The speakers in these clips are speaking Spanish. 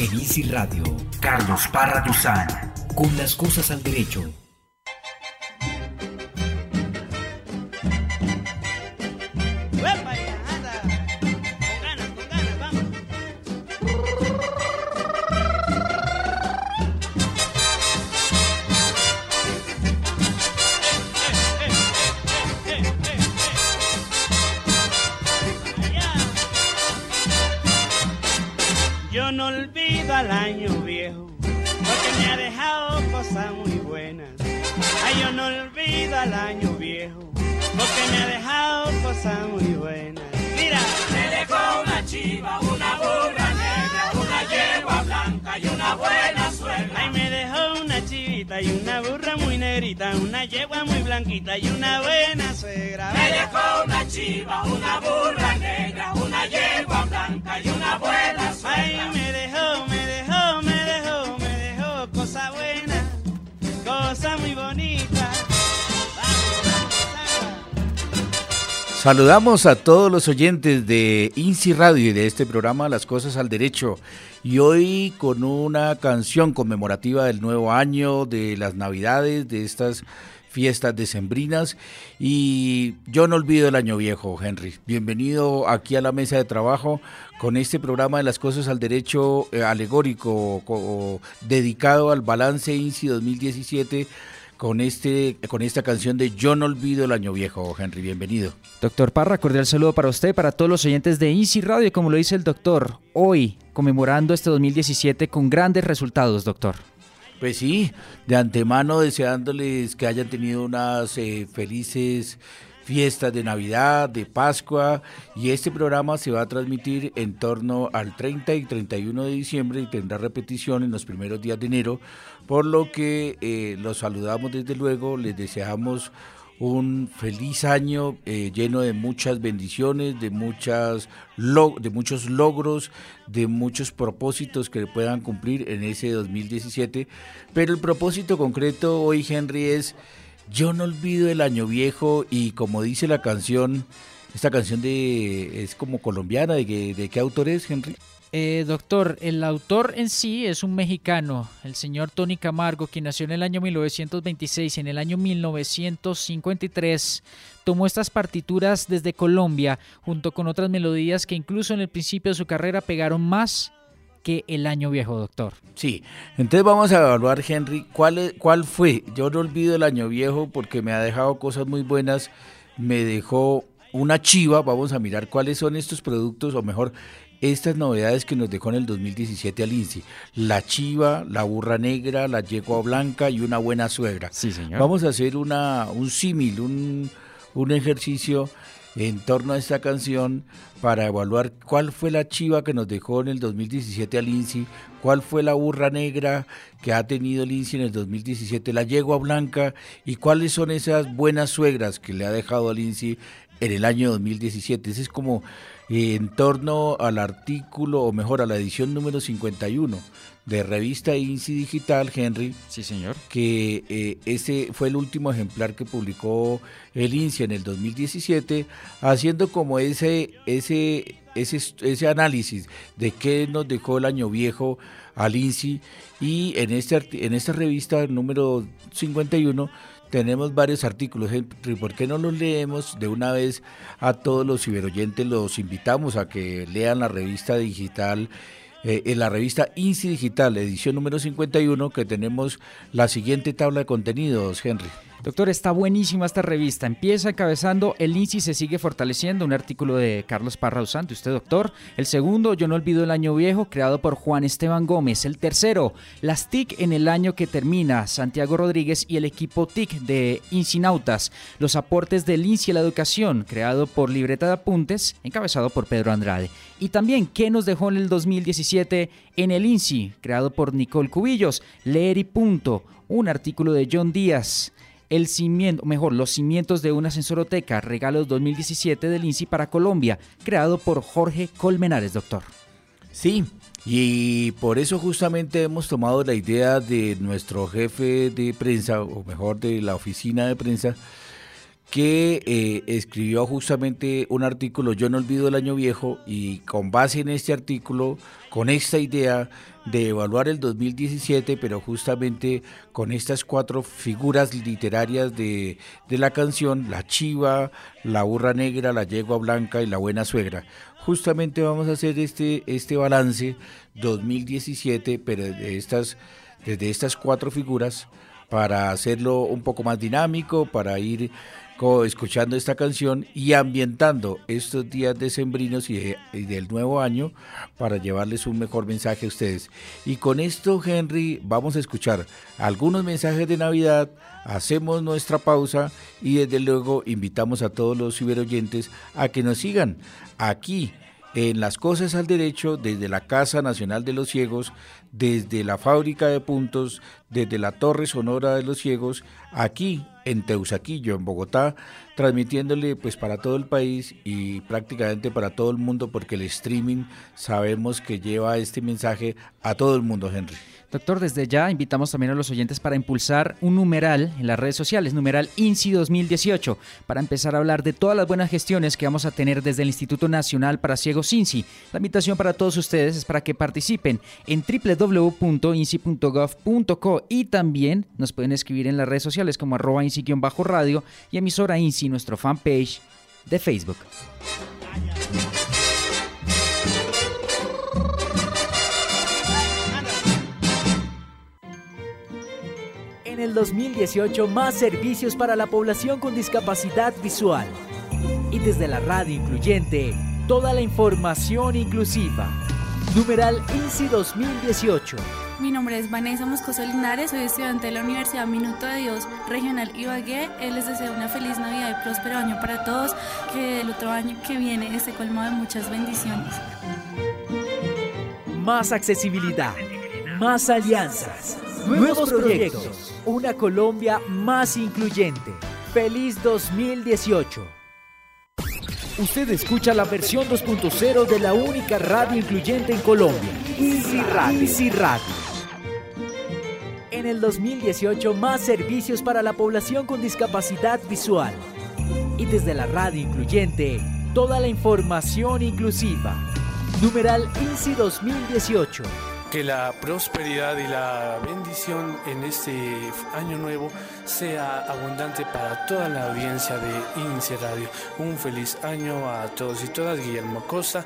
En Easy Radio, Carlos Parra Duzán, con las cosas al derecho. Saludamos a todos los oyentes de INSI Radio y de este programa Las Cosas al Derecho. Y hoy con una canción conmemorativa del nuevo año, de las navidades, de estas fiestas decembrinas. Y yo no olvido el año viejo, Henry. Bienvenido aquí a la mesa de trabajo con este programa de las cosas al derecho eh, alegórico dedicado al balance INSI 2017 con, este, con esta canción de Yo no olvido el año viejo, Henry. Bienvenido. Doctor Parra, cordial saludo para usted, para todos los oyentes de INSI Radio, como lo dice el doctor, hoy conmemorando este 2017 con grandes resultados, doctor. Pues sí, de antemano deseándoles que hayan tenido unas eh, felices fiestas de Navidad, de Pascua, y este programa se va a transmitir en torno al 30 y 31 de diciembre y tendrá repetición en los primeros días de enero, por lo que eh, los saludamos desde luego, les deseamos un feliz año eh, lleno de muchas bendiciones, de, muchas de muchos logros, de muchos propósitos que puedan cumplir en ese 2017. Pero el propósito concreto hoy, Henry, es yo no olvido el año viejo y como dice la canción, esta canción de es como colombiana, ¿de, de qué autor es, Henry? Eh, doctor, el autor en sí es un mexicano, el señor Tony Camargo, quien nació en el año 1926 y en el año 1953 tomó estas partituras desde Colombia junto con otras melodías que incluso en el principio de su carrera pegaron más que el año viejo, doctor. Sí, entonces vamos a evaluar, Henry, cuál, cuál fue. Yo no olvido el año viejo porque me ha dejado cosas muy buenas, me dejó una chiva, vamos a mirar cuáles son estos productos, o mejor, estas novedades que nos dejó en el 2017 al INSI. La chiva, la burra negra, la yegua blanca y una buena suegra. Sí, señor. Vamos a hacer una, un símil, un, un ejercicio en torno a esta canción para evaluar cuál fue la chiva que nos dejó en el 2017 al INSI, cuál fue la burra negra que ha tenido el en el 2017, la yegua blanca y cuáles son esas buenas suegras que le ha dejado al INSI en el año 2017. Ese es como en torno al artículo, o mejor, a la edición número 51 de revista INSI Digital, Henry. Sí, señor. Que eh, ese fue el último ejemplar que publicó el INSI en el 2017, haciendo como ese, ese, ese, ese análisis de qué nos dejó el año viejo al INSI. Y en, este, en esta revista número 51 tenemos varios artículos, ¿por qué no los leemos de una vez a todos los ciberoyentes? Los invitamos a que lean la revista digital, eh, la revista INSI Digital, edición número 51, que tenemos la siguiente tabla de contenidos, Henry. Doctor, está buenísima esta revista. Empieza encabezando El INSI se sigue fortaleciendo, un artículo de Carlos Parra Usante, usted doctor. El segundo, Yo no olvido el año viejo, creado por Juan Esteban Gómez. El tercero, Las TIC en el año que termina, Santiago Rodríguez y el equipo TIC de Incinautas. Los aportes del INSI a la educación, creado por Libreta de Apuntes, encabezado por Pedro Andrade. Y también, ¿qué nos dejó en el 2017 en el INSI, creado por Nicole Cubillos? Leer y punto, un artículo de John Díaz el cimiento, mejor, los cimientos de una sensoroteca, regalos 2017 del INSI para Colombia, creado por Jorge Colmenares, doctor. Sí, y por eso justamente hemos tomado la idea de nuestro jefe de prensa, o mejor de la oficina de prensa, que eh, escribió justamente un artículo Yo no olvido el año viejo y con base en este artículo, con esta idea de evaluar el 2017, pero justamente con estas cuatro figuras literarias de, de la canción, la chiva, la burra negra, la yegua blanca y la buena suegra. Justamente vamos a hacer este, este balance 2017, pero de estas, desde estas cuatro figuras para hacerlo un poco más dinámico, para ir escuchando esta canción y ambientando estos días decembrinos y, y del nuevo año para llevarles un mejor mensaje a ustedes. Y con esto, Henry, vamos a escuchar algunos mensajes de Navidad, hacemos nuestra pausa y desde luego invitamos a todos los ciberoyentes a que nos sigan aquí en las cosas al derecho desde la Casa Nacional de los Ciegos, desde la fábrica de puntos, desde la Torre Sonora de los Ciegos, aquí en Teusaquillo, en Bogotá, transmitiéndole pues para todo el país y prácticamente para todo el mundo, porque el streaming sabemos que lleva este mensaje a todo el mundo, Henry. Doctor, desde ya invitamos también a los oyentes para impulsar un numeral en las redes sociales, numeral INSI 2018, para empezar a hablar de todas las buenas gestiones que vamos a tener desde el Instituto Nacional para Ciegos INSI. La invitación para todos ustedes es para que participen en www.insi.gov.co y también nos pueden escribir en las redes sociales como arroba INSI-radio y emisora INSI, nuestro fanpage de Facebook. En el 2018, más servicios para la población con discapacidad visual. Y desde la radio incluyente, toda la información inclusiva. Numeral INSI 2018. Mi nombre es Vanessa Moscoso Linares, soy estudiante de la Universidad Minuto de Dios Regional Ibagué. Él les deseo una feliz Navidad y próspero año para todos, que el otro año que viene esté colmado de muchas bendiciones. Más accesibilidad, más alianzas, nuevos proyectos, una Colombia más incluyente. Feliz 2018. Usted escucha la versión 2.0 de la única radio incluyente en Colombia. Easy Radio. Easy Radio. En el 2018, más servicios para la población con discapacidad visual. Y desde la radio incluyente, toda la información inclusiva. Numeral INSI 2018. Que la prosperidad y la bendición en este año nuevo sea abundante para toda la audiencia de INSI Radio. Un feliz año a todos y todas. Guillermo Costa,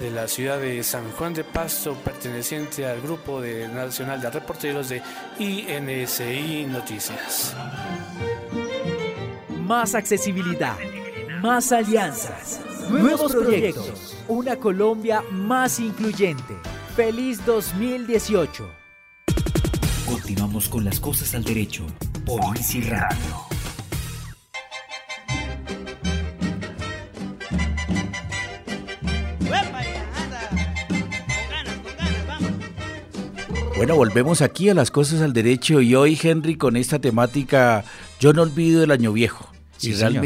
de la ciudad de San Juan de Pasto, perteneciente al grupo de nacional de reporteros de INSI Noticias. Más accesibilidad, más alianzas, nuevos proyectos, una Colombia más incluyente. Feliz 2018. Continuamos con las cosas al derecho por Easy Radio. Bueno, volvemos aquí a las cosas al derecho y hoy, Henry, con esta temática, yo no olvido el año viejo. Sí, y señor.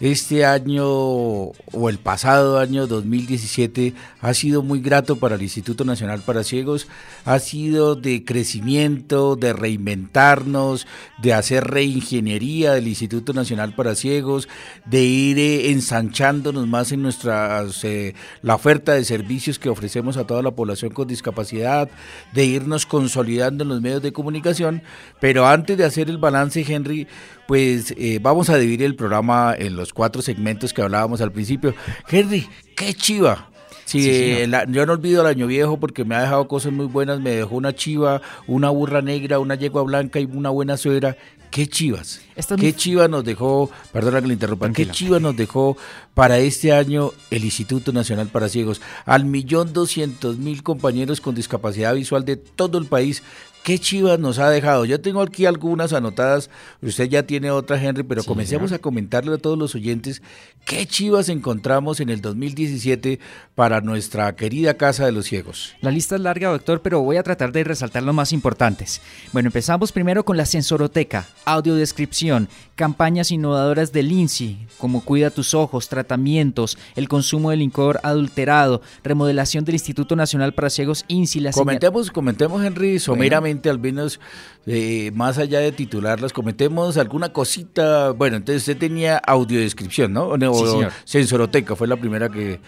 Este año o el pasado año 2017 ha sido muy grato para el Instituto Nacional para Ciegos, ha sido de crecimiento, de reinventarnos, de hacer reingeniería del Instituto Nacional para Ciegos, de ir eh, ensanchándonos más en nuestras eh, la oferta de servicios que ofrecemos a toda la población con discapacidad, de irnos consolidando en los medios de comunicación, pero antes de hacer el balance, Henry, pues eh, vamos a dividir el programa en los cuatro segmentos que hablábamos al principio. Henry, qué chiva. Sí, Sí, eh, la- yo no olvido el año viejo porque me ha dejado cosas muy buenas. Me dejó una chiva, una burra negra, una yegua blanca y una buena suegra. Qué chivas. Esta Qué muy- chiva nos dejó, perdona que le interrumpa, qué chiva nos dejó para este año el Instituto Nacional para Ciegos. Al millón doscientos mil compañeros con discapacidad visual de todo el país. Qué chivas nos ha dejado. Yo tengo aquí algunas anotadas. Usted ya tiene otras, Henry, pero Sí, comencemos señor. a comentarle a todos los oyentes qué chivas encontramos en el 2017 para nuestra querida Casa de los Ciegos. La lista es larga, doctor, pero voy a tratar de resaltar los más importantes. Bueno, empezamos primero con la sensoroteca, audiodescripción, campañas innovadoras del INSI, como cuida tus ojos, tratamientos, el consumo de licor adulterado, remodelación del Instituto Nacional para Ciegos INSI, la señal- Comentemos, comentemos, Henry, someramente al menos eh, más allá de titularlas, cometemos alguna cosita. Bueno, entonces usted tenía audiodescripción, ¿no? O, Sí, señor. Sensoroteca, fue la primera que...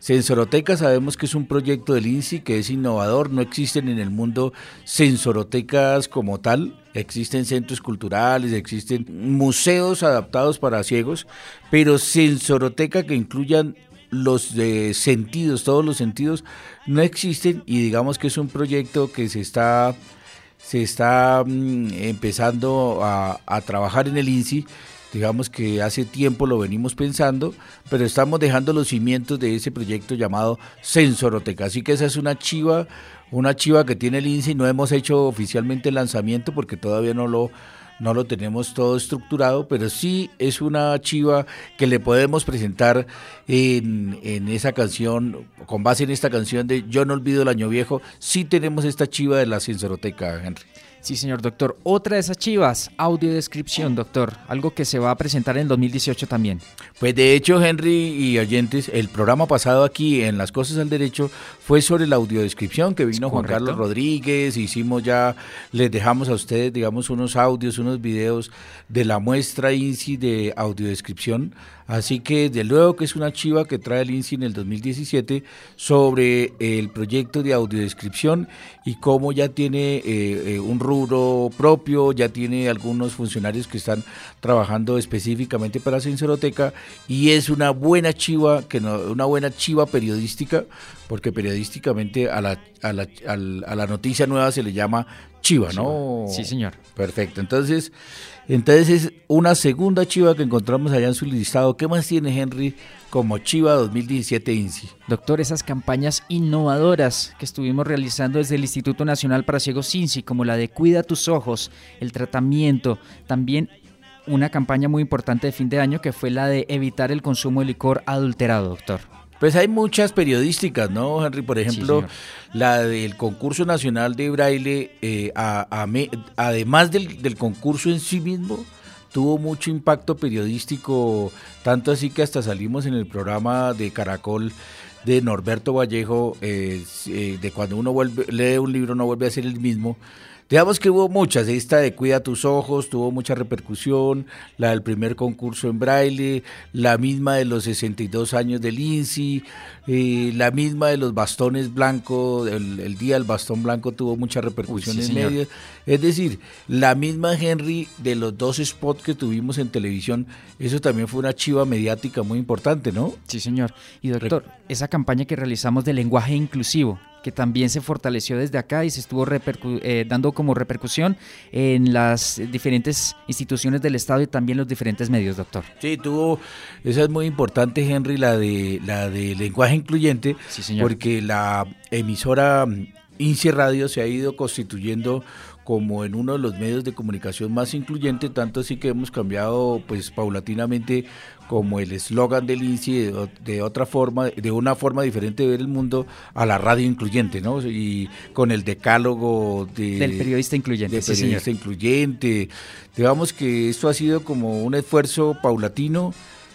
Sensoroteca sabemos que es un proyecto del INSI que es innovador, no existen en el mundo sensorotecas como tal, existen centros culturales, existen museos adaptados para ciegos, pero sensoroteca que incluyan los de sentidos, todos los sentidos, no existen y digamos que es un proyecto que se está, se está mm, empezando a, a trabajar en el INSI. Digamos que hace tiempo lo venimos pensando, pero estamos dejando los cimientos de ese proyecto llamado Sensoroteca. Así que esa es una chiva, una chiva que tiene el INSI. No hemos hecho oficialmente el lanzamiento porque todavía no lo, no lo tenemos todo estructurado, pero sí es una chiva que le podemos presentar en, en esa canción, con base en esta canción de Yo no olvido el año viejo, sí tenemos esta chiva de la Sensoroteca, Henry. Sí, señor doctor. Otra de esas chivas, audiodescripción, doctor. Algo que se va a presentar en 2018 también. Pues de hecho, Henry y oyentes, el programa pasado aquí en Las Cosas al Derecho fue sobre la audiodescripción que vino Juan. Carlos Rodríguez, hicimos ya, les dejamos a ustedes, digamos, unos audios, unos videos de la muestra INSI de audiodescripción. Así que de luego que es una chiva que trae el INSI en el 2017 sobre el proyecto de audiodescripción y cómo ya tiene eh, eh, un rubro propio, ya tiene algunos funcionarios que están trabajando específicamente para Sensoroteca y es una buena chiva, que no, una buena chiva periodística, porque periodísticamente a la, a la, a la noticia nueva se le llama chiva, ¿no? Sí, señor. Perfecto. Entonces, entonces es una segunda chiva que encontramos allá en su listado. ¿Qué más tiene Henry como chiva 2017 INSI? Doctor, esas campañas innovadoras que estuvimos realizando desde el Instituto Nacional para Ciegos CINCI, como la de Cuida tus ojos, el tratamiento, también una campaña muy importante de fin de año que fue la de evitar el consumo de licor adulterado, doctor. Pues hay muchas periodísticas, ¿no, Henry? Por ejemplo, la del concurso nacional de braille, eh, a- a me- además del, del concurso en sí mismo, tuvo mucho impacto periodístico, tanto así que hasta salimos en el programa de Caracol de Norberto Vallejo, eh, eh, de cuando uno vuelve, lee un libro no vuelve a ser el mismo. Digamos que hubo muchas, esta de Cuida tus ojos tuvo mucha repercusión, la del primer concurso en braille, la misma de los 62 años del INSI, eh, la misma de los bastones blancos, el, el día del bastón blanco tuvo mucha repercusión sí, en señor. medios. Es decir, la misma Henry de los dos spots que tuvimos en televisión, eso también fue una chiva mediática muy importante, ¿no? Sí, señor. Y doctor, esa campaña que realizamos de lenguaje inclusivo, que también se fortaleció desde acá y se estuvo repercu- eh, dando como repercusión en las diferentes instituciones del Estado y también los diferentes medios, doctor. Sí, tuvo, esa es muy importante, Henry, la de la de lenguaje incluyente, Sí, señor. porque la emisora mm, INSI Radio se ha ido constituyendo como en uno de los medios de comunicación más incluyente, tanto así que hemos cambiado pues paulatinamente como el eslogan del INSI de, otra forma, de una forma diferente de ver el mundo a la radio incluyente, ¿no? Y con el decálogo de, Del periodista incluyente, de sí, señor. periodista incluyente. Digamos que esto ha sido como un esfuerzo paulatino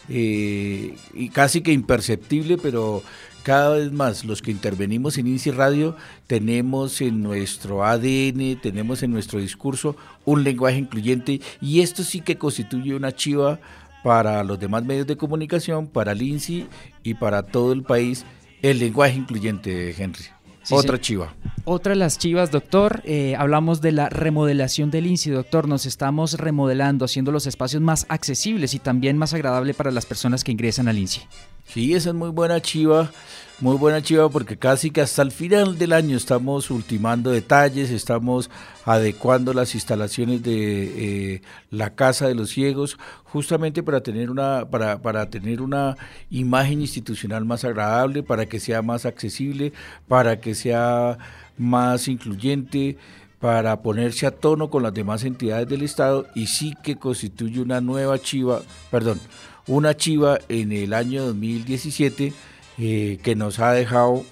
eh, y casi que imperceptible, pero cada vez más los que intervenimos en INSI Radio tenemos en nuestro ADN, tenemos en nuestro discurso un lenguaje incluyente y esto sí que constituye una chiva para los demás medios de comunicación, para el INSI y para todo el país, el lenguaje incluyente, Henry. Sí, Otra sí. chiva. Otra de las chivas, doctor, eh, hablamos de la remodelación del INSI, doctor. Nos estamos remodelando, haciendo los espacios más accesibles y también más agradables para las personas que ingresan al INSI. Sí, esa es muy buena chiva, muy buena chiva porque casi que hasta el final del año estamos ultimando detalles, estamos adecuando las instalaciones de eh, la casa de los ciegos, justamente para tener una, para, para tener una imagen institucional más agradable, para que sea más accesible, para que sea más incluyente para ponerse a tono con las demás entidades del Estado y sí que constituye una nueva chiva, perdón, una chiva en el año 2017 eh, que nos ha dejado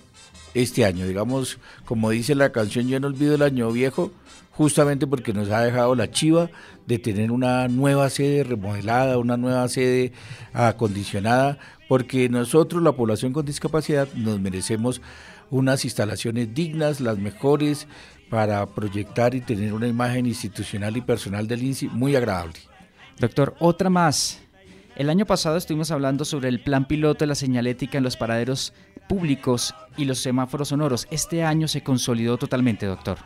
este año, digamos, como dice la canción Yo no olvido el año viejo, justamente porque nos ha dejado la chiva de tener una nueva sede remodelada, una nueva sede acondicionada, porque nosotros, la población con discapacidad, nos merecemos unas instalaciones dignas, las mejores para proyectar y tener una imagen institucional y personal del INSI muy agradable. Doctor, otra más. El año pasado estuvimos hablando sobre el plan piloto de la señalética en los paraderos públicos y los semáforos sonoros. Este año se consolidó totalmente, doctor.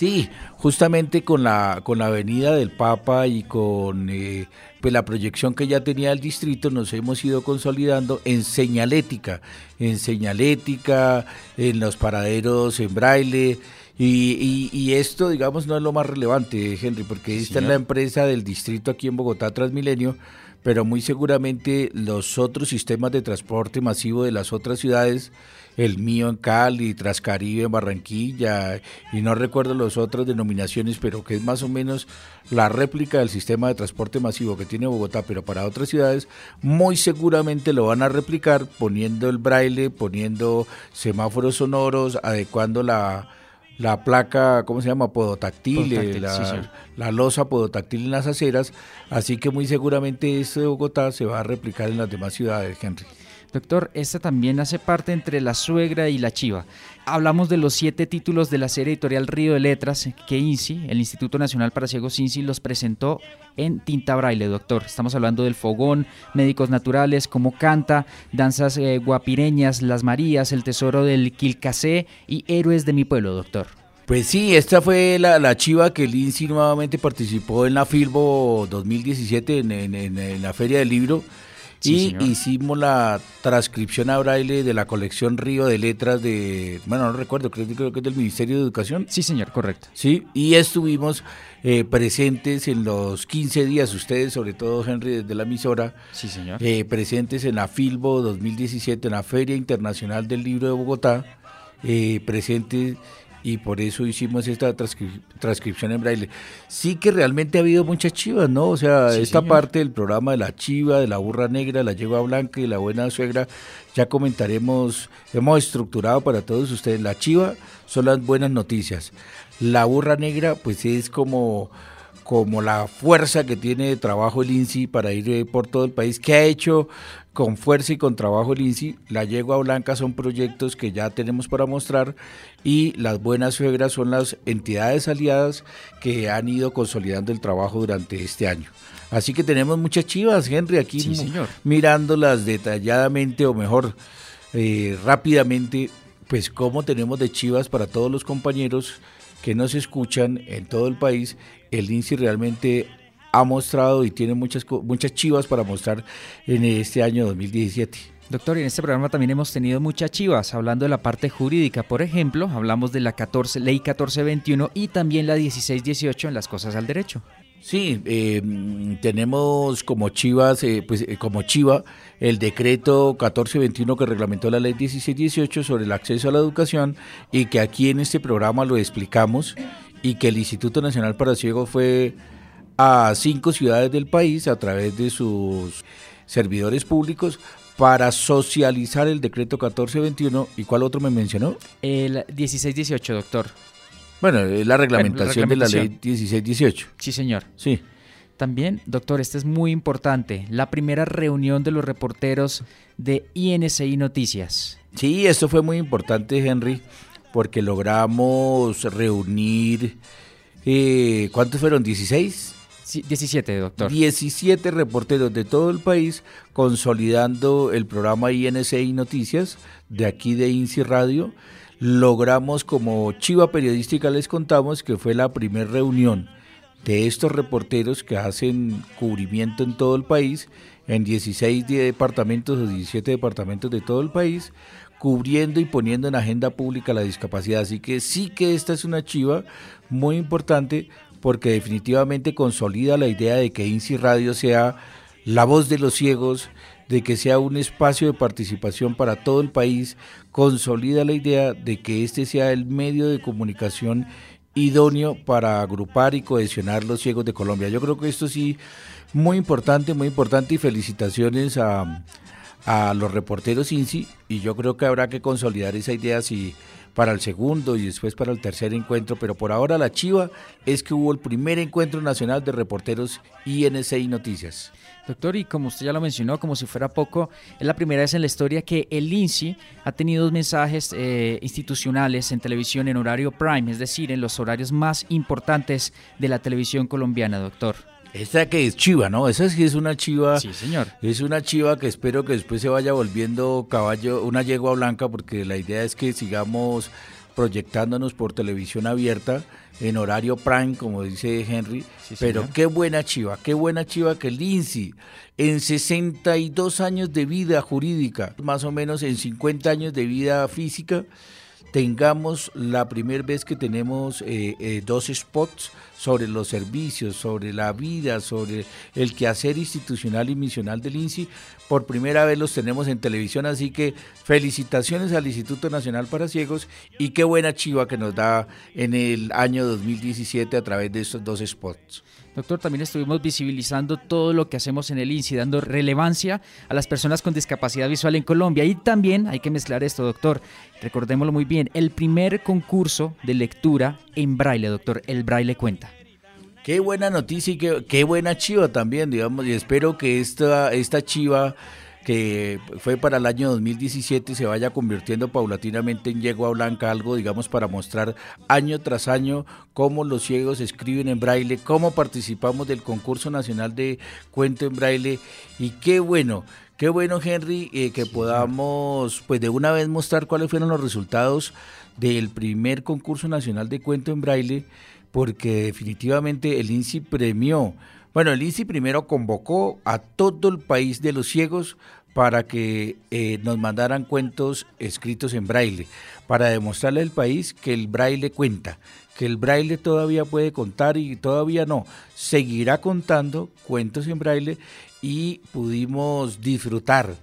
Sí, justamente con la, con la venida del Papa y con eh, pues la proyección que ya tenía el distrito, nos hemos ido consolidando en señalética, en señalética, en los paraderos en braille. Y, y, esto, digamos, no es lo más relevante, Henry, porque esta es la empresa del distrito aquí en Bogotá, Transmilenio, pero muy seguramente los otros sistemas de transporte masivo de las otras ciudades el mío en Cali, Trascaribe en Barranquilla, y no recuerdo las otras denominaciones, pero que es más o menos la réplica del sistema de transporte masivo que tiene Bogotá, pero para otras ciudades, muy seguramente lo van a replicar poniendo el braille, poniendo semáforos sonoros, adecuando la la placa, ¿cómo se llama? Podotáctil, eh, la, la, losa podotáctil en las aceras, así que muy seguramente este de Bogotá se va a replicar en las demás ciudades, Henry. Doctor, esta también hace parte entre la suegra y la chiva. Hablamos de los siete títulos de la serie editorial Río de Letras que INSI, el Instituto Nacional para Ciegos INSI, los presentó en tinta braille, doctor. Estamos hablando del fogón, médicos naturales, como canta, danzas eh, guapireñas, las Marías, el tesoro del Quilcacé y héroes de mi pueblo, doctor. Pues sí, esta fue la, chiva que el INSI nuevamente participó en la Filbo 2017 en la Feria del Libro y hicimos la transcripción a braille de la colección Río de Letras de, bueno, no recuerdo, creo, creo que es del Ministerio de Educación. Sí, señor, correcto. Sí, y estuvimos eh, presentes en los 15 días, ustedes, sobre todo Henry, desde la emisora. Sí, señor. Eh, presentes en la Filbo 2017, en la Feria Internacional del Libro de Bogotá, eh, presentes y por eso hicimos esta transcripción en braille. Sí que realmente ha habido muchas chivas, ¿no? O sea, esta parte del programa de la chiva, de la burra negra, la yegua blanca y la buena suegra, ya comentaremos, hemos estructurado para todos ustedes. La chiva son las buenas noticias. La burra negra, pues es como como la fuerza que tiene de trabajo el INSI para ir eh, por todo el país, que ha hecho con fuerza y con trabajo el INSI. La Yegua Blanca son proyectos que ya tenemos para mostrar y las Buenas Suegras son las entidades aliadas que han ido consolidando el trabajo durante este año. Así que tenemos muchas chivas, Henry, aquí mirándolas detalladamente o mejor eh, rápidamente, pues cómo tenemos de chivas para todos los compañeros que nos escuchan en todo el país el INSI realmente ha mostrado y tiene muchas, muchas chivas para mostrar en este año 2017. Doctor, y en este programa también hemos tenido muchas chivas, hablando de la parte jurídica. Por ejemplo, hablamos de la 14, ley 1421 y también la 1618 en las cosas al derecho. Sí, eh, tenemos como chivas, eh, pues eh, como chiva el decreto 1421 que reglamentó la ley 1618 sobre el acceso a la educación y que aquí en este programa lo explicamos y que el Instituto Nacional para Ciegos fue a cinco ciudades del país a través de sus servidores públicos para socializar el decreto 1421. ¿Y cuál otro me mencionó? El 1618, doctor. Bueno, la reglamentación, de la ley 1618. Sí, señor. Sí. También, doctor, este es muy importante, la primera reunión de los reporteros de INCI Noticias. Sí, esto fue muy importante, Henry, porque logramos reunir, eh, ¿cuántos fueron? ¿16? Sí, 17, doctor. 17 reporteros de todo el país consolidando el programa INCI Noticias de aquí de INSI Radio. Logramos como chiva periodística les contamos que fue la primera reunión de estos reporteros que hacen cubrimiento en todo el país, en 16 departamentos o 17 departamentos de todo el país, cubriendo y poniendo en agenda pública la discapacidad. Así que sí que esta es una chiva muy importante porque definitivamente consolida la idea de que INSI Radio sea la voz de los ciegos, de que sea un espacio de participación para todo el país, consolida la idea de que este sea el medio de comunicación idóneo para agrupar y cohesionar los ciegos de Colombia. Yo creo que esto sí, muy importante, muy importante y felicitaciones a, a los reporteros INSI y yo creo que habrá que consolidar esa idea si para el segundo y después para el tercer encuentro, pero por ahora la chiva es que hubo el primer encuentro nacional de reporteros INCI Noticias. Doctor, y como usted ya lo mencionó, como si fuera poco, es la primera vez en la historia que el INSI ha tenido dos mensajes eh, institucionales en televisión en horario prime, es decir, en los horarios más importantes de la televisión colombiana, doctor. Esta que es chiva, ¿no? Esa sí es una chiva. Sí, señor. Es una chiva que espero que después se vaya volviendo caballo, una yegua blanca, porque la idea es que sigamos proyectándonos por televisión abierta en horario prime, como dice Henry. Sí, pero qué buena chiva, qué buena chiva que INSI en 62 años de vida jurídica, más o menos en 50 años de vida física, tengamos la primera vez que tenemos eh, eh, dos spots sobre los servicios, sobre la vida, sobre el quehacer institucional y misional del INSI. Por primera vez los tenemos en televisión, así que felicitaciones al Instituto Nacional para Ciegos y qué buena chiva que nos da en el año 2017 a través de estos dos spots. Doctor, también estuvimos visibilizando todo lo que hacemos en el INSI, dando relevancia a las personas con discapacidad visual en Colombia. Y también hay que mezclar esto, doctor. Recordémoslo muy bien, el primer concurso de lectura en braille, doctor. El braille cuenta. Qué buena noticia y qué, qué buena chiva también, digamos, y espero que esta, esta chiva que fue para el año 2017 se vaya convirtiendo paulatinamente en yegua blanca, algo, digamos, para mostrar año tras año cómo los ciegos escriben en braille, cómo participamos del concurso nacional de cuento en braille, y qué bueno, qué bueno, Henry, eh, que podamos, pues de una vez mostrar cuáles fueron los resultados del primer concurso nacional de cuento en braille, porque definitivamente el INSI premió bueno, el INSI primero convocó a todo el país de los ciegos para que eh, nos mandaran cuentos escritos en braille, para demostrarle al país que el braille cuenta, que el braille todavía puede contar y todavía no, seguirá contando cuentos en braille y pudimos disfrutar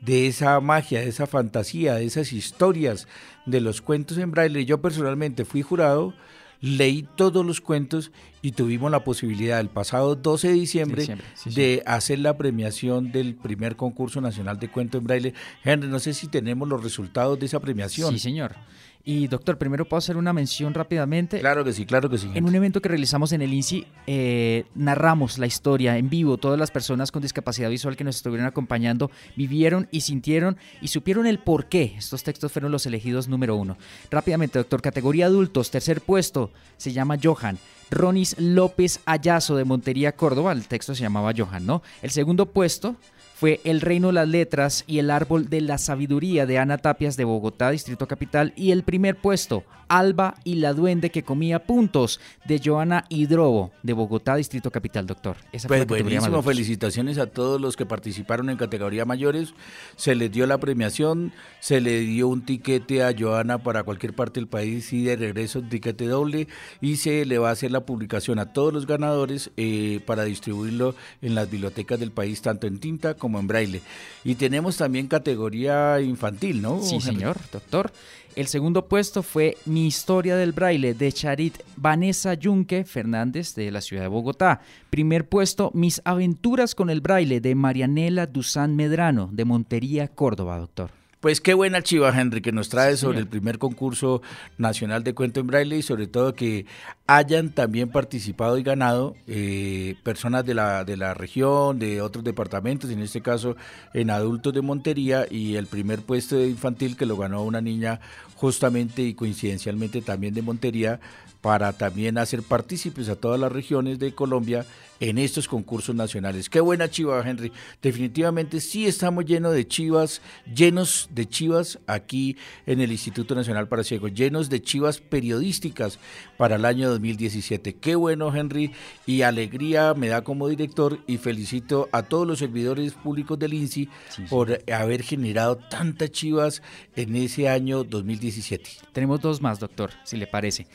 de esa magia, de esa fantasía, de esas historias de los cuentos en braille. Yo personalmente fui jurado, leí todos los cuentos y tuvimos la posibilidad el pasado 12 de diciembre, Diciembre, sí, de hacer la premiación del primer concurso nacional de cuento en braille. Henry, no sé si tenemos los resultados de esa premiación. Sí, señor. Y doctor, primero puedo hacer una mención rápidamente. Claro que sí, claro que sí. En un evento que realizamos en el INSI, eh, narramos la historia en vivo. Todas las personas con discapacidad visual que nos estuvieron acompañando vivieron y sintieron y supieron el por qué. Estos textos fueron los elegidos número uno. Rápidamente, doctor, categoría adultos, tercer puesto, se llama Johan. Ronis López Ayazo de Montería, Córdoba. El texto se llamaba Johan, ¿no? El segundo puesto fue El Reino de las Letras y El Árbol de la Sabiduría de Ana Tapias de Bogotá, Distrito Capital. Y el primer puesto, Alba y la Duende que comía puntos de Joana Hidrobo de Bogotá, Distrito Capital, doctor. Esa fue Pues buenísimo, felicitaciones a todos los que participaron en categoría mayores. Se les dio la premiación, se le dio un tiquete a Joana para cualquier parte del país y de regreso un tiquete doble y se le va a hacer la publicación a todos los ganadores eh, para distribuirlo en las bibliotecas del país, tanto en tinta como en braille. Y tenemos también categoría infantil, ¿no? Sí, señor, doctor. El segundo puesto fue Mi historia del braille de Charit Vanessa Yunque Fernández de la ciudad de Bogotá. Primer puesto, Mis aventuras con el braille de Marianela Duzán Medrano de Montería, Córdoba, doctor. Pues qué buena chiva, Henry, que nos trae Sí, sobre señor. el primer concurso nacional de cuento en braille y sobre todo que hayan también participado y ganado eh, personas de la, de la región, de otros departamentos, en este caso en adultos de Montería y el primer puesto de infantil que lo ganó una niña justamente y coincidencialmente también de Montería para también hacer partícipes a todas las regiones de Colombia en estos concursos nacionales. Qué buena chiva, Henry. Definitivamente sí estamos llenos de chivas, llenos de chivas aquí en el Instituto Nacional para Ciegos, llenos de chivas periodísticas para el año 2017. Qué bueno, Henry, y alegría me da como director y felicito a todos los servidores públicos del INSI por haber generado tantas chivas en ese año 2017. Tenemos dos más, doctor, si le parece.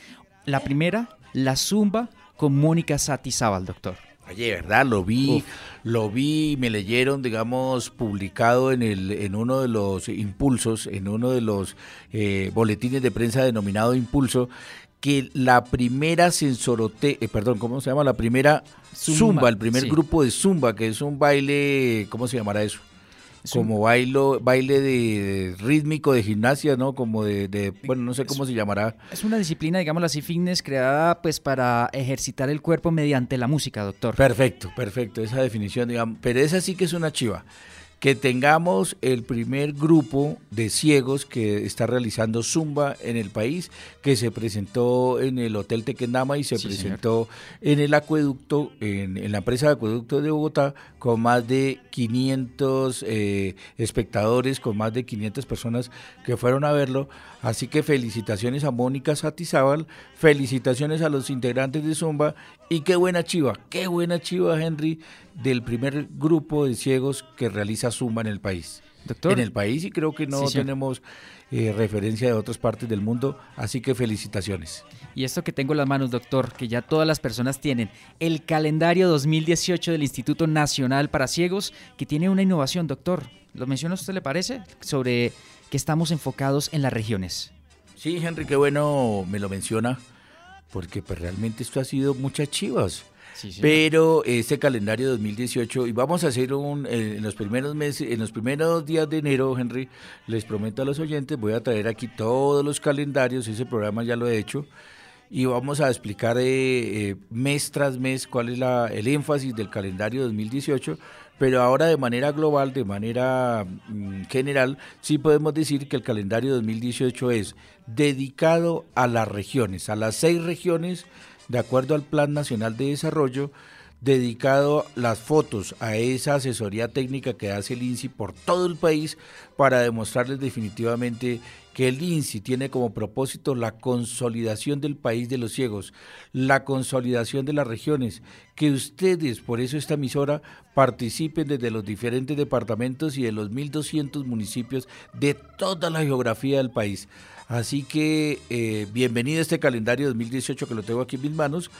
La primera, La Zumba con Mónica Satizábal, doctor. Oye, ¿verdad? Lo vi, Uf. lo vi, me leyeron, digamos, publicado en el, en uno de los impulsos, en uno de los eh, boletines de prensa denominado Impulso, que la primera sensorote, eh, perdón, ¿cómo se llama? La primera Zumba, zumba, el primer sí. grupo de zumba, que es un baile, ¿cómo se llamará eso? Como bailo, baile de, rítmico de gimnasia, ¿no? Como de, de, bueno, no sé cómo se llamará. Es una disciplina, digámoslo así, fitness creada pues para ejercitar el cuerpo mediante la música, doctor. Perfecto, perfecto, esa definición, digamos, pero esa sí que es una chiva que tengamos el primer grupo de ciegos que está realizando Zumba en el país, que se presentó en el Hotel Tequendama y se presentó en el acueducto, en, la empresa de acueducto de Bogotá, con más de 500 eh, espectadores, con más de 500 personas que fueron a verlo. Así que felicitaciones a Mónica Satizábal, felicitaciones a los integrantes de Zumba y qué buena chiva, qué buena chiva, Henry, del primer grupo de ciegos que realiza Zumba en el país. Doctor. En el país y creo que no tenemos eh, referencia de otras partes del mundo, así que felicitaciones. Y esto que tengo en las manos, doctor, que ya todas las personas tienen, el calendario 2018 del Instituto Nacional para Ciegos, que tiene una innovación, doctor. ¿Lo menciona usted, le parece? Sobre que estamos enfocados en las regiones. Sí, Henry, qué bueno me lo menciona, porque pues realmente esto ha sido muchas chivas. Pero este calendario 2018, y vamos a hacer un, eh, en los primeros meses, en los primeros días de enero, Henry, les prometo a los oyentes, voy a traer aquí todos los calendarios, ese programa ya lo he hecho, y vamos a explicar eh, eh, mes tras mes cuál es la, el énfasis del calendario 2018, pero ahora de manera global, de manera mm, general, sí podemos decir que el calendario 2018 es dedicado a las regiones, a las seis regiones de acuerdo al Plan Nacional de Desarrollo, dedicado las fotos a esa asesoría técnica que hace el INSI por todo el país para demostrarles definitivamente que el INSI tiene como propósito la consolidación del país de los ciegos, la consolidación de las regiones, que ustedes, por eso esta emisora, participen desde los diferentes departamentos y de los 1.200 municipios de toda la geografía del país. Así que eh, bienvenido a este calendario 2018 que lo tengo aquí en mis manos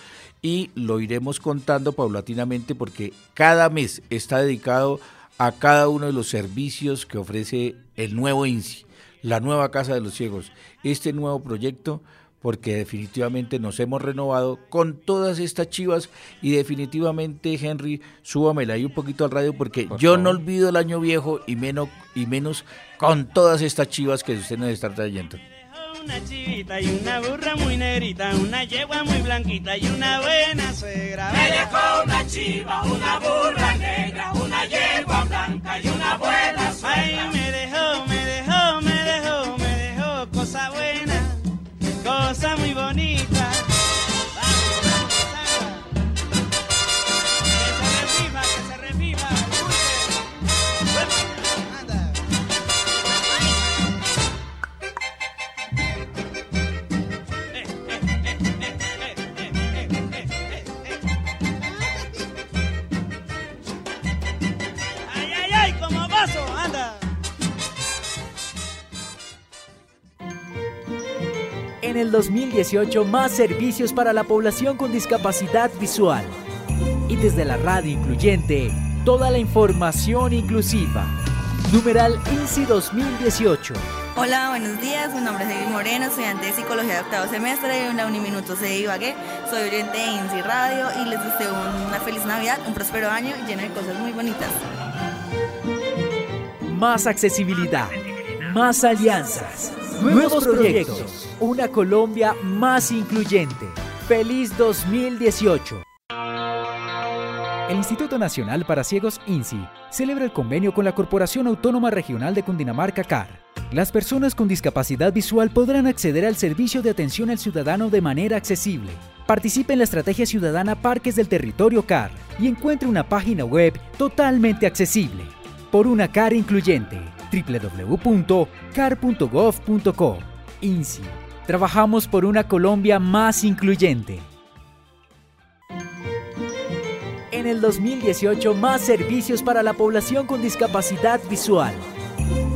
y lo iremos contando paulatinamente porque cada mes está dedicado a cada uno de los servicios que ofrece el nuevo INSI, la nueva Casa de los Ciegos, este nuevo proyecto porque definitivamente nos hemos renovado con todas estas chivas y definitivamente Henry, súbamela ahí un poquito al radio porque yo no olvido el año viejo y menos, y menos con todas estas chivas que usted nos está trayendo una chivita y una burra muy negrita, una yegua muy blanquita y una buena suegra. Me dejó una chiva, el 2018 más servicios para la población con discapacidad visual. Y desde la radio incluyente, toda la información inclusiva. Numeral INSI 2018. Hola, buenos días. Mi nombre es David Moreno, estudiante de Psicología de octavo semestre en la Uniminuto de Ibagué. Soy oyente de INSI Radio y les deseo una feliz Navidad, un próspero año lleno de cosas muy bonitas. Más accesibilidad, más alianzas, nuevos proyectos una Colombia más incluyente. ¡Feliz 2018! El Instituto Nacional para Ciegos INSI celebra el convenio con la Corporación Autónoma Regional de Cundinamarca CAR. Las personas con discapacidad visual podrán acceder al servicio de atención al ciudadano de manera accesible. Participe en la estrategia ciudadana Parques del Territorio CAR y encuentre una página web totalmente accesible. Por una CAR incluyente www.car.gov.co INSI Trabajamos por una Colombia más incluyente. En el 2018, más servicios para la población con discapacidad visual.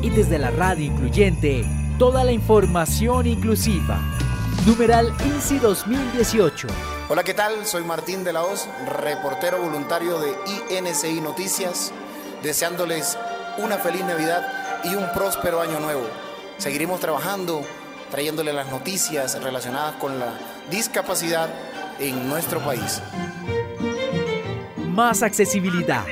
Y desde la radio incluyente, toda la información inclusiva. Numeral INSI 2018. Hola, ¿qué tal? Soy Martín de la Hoz, reportero voluntario de INCI Noticias, deseándoles una feliz Navidad y un próspero año nuevo. Seguiremos trabajando trayéndole las noticias relacionadas con la discapacidad en nuestro país. Más accesibilidad,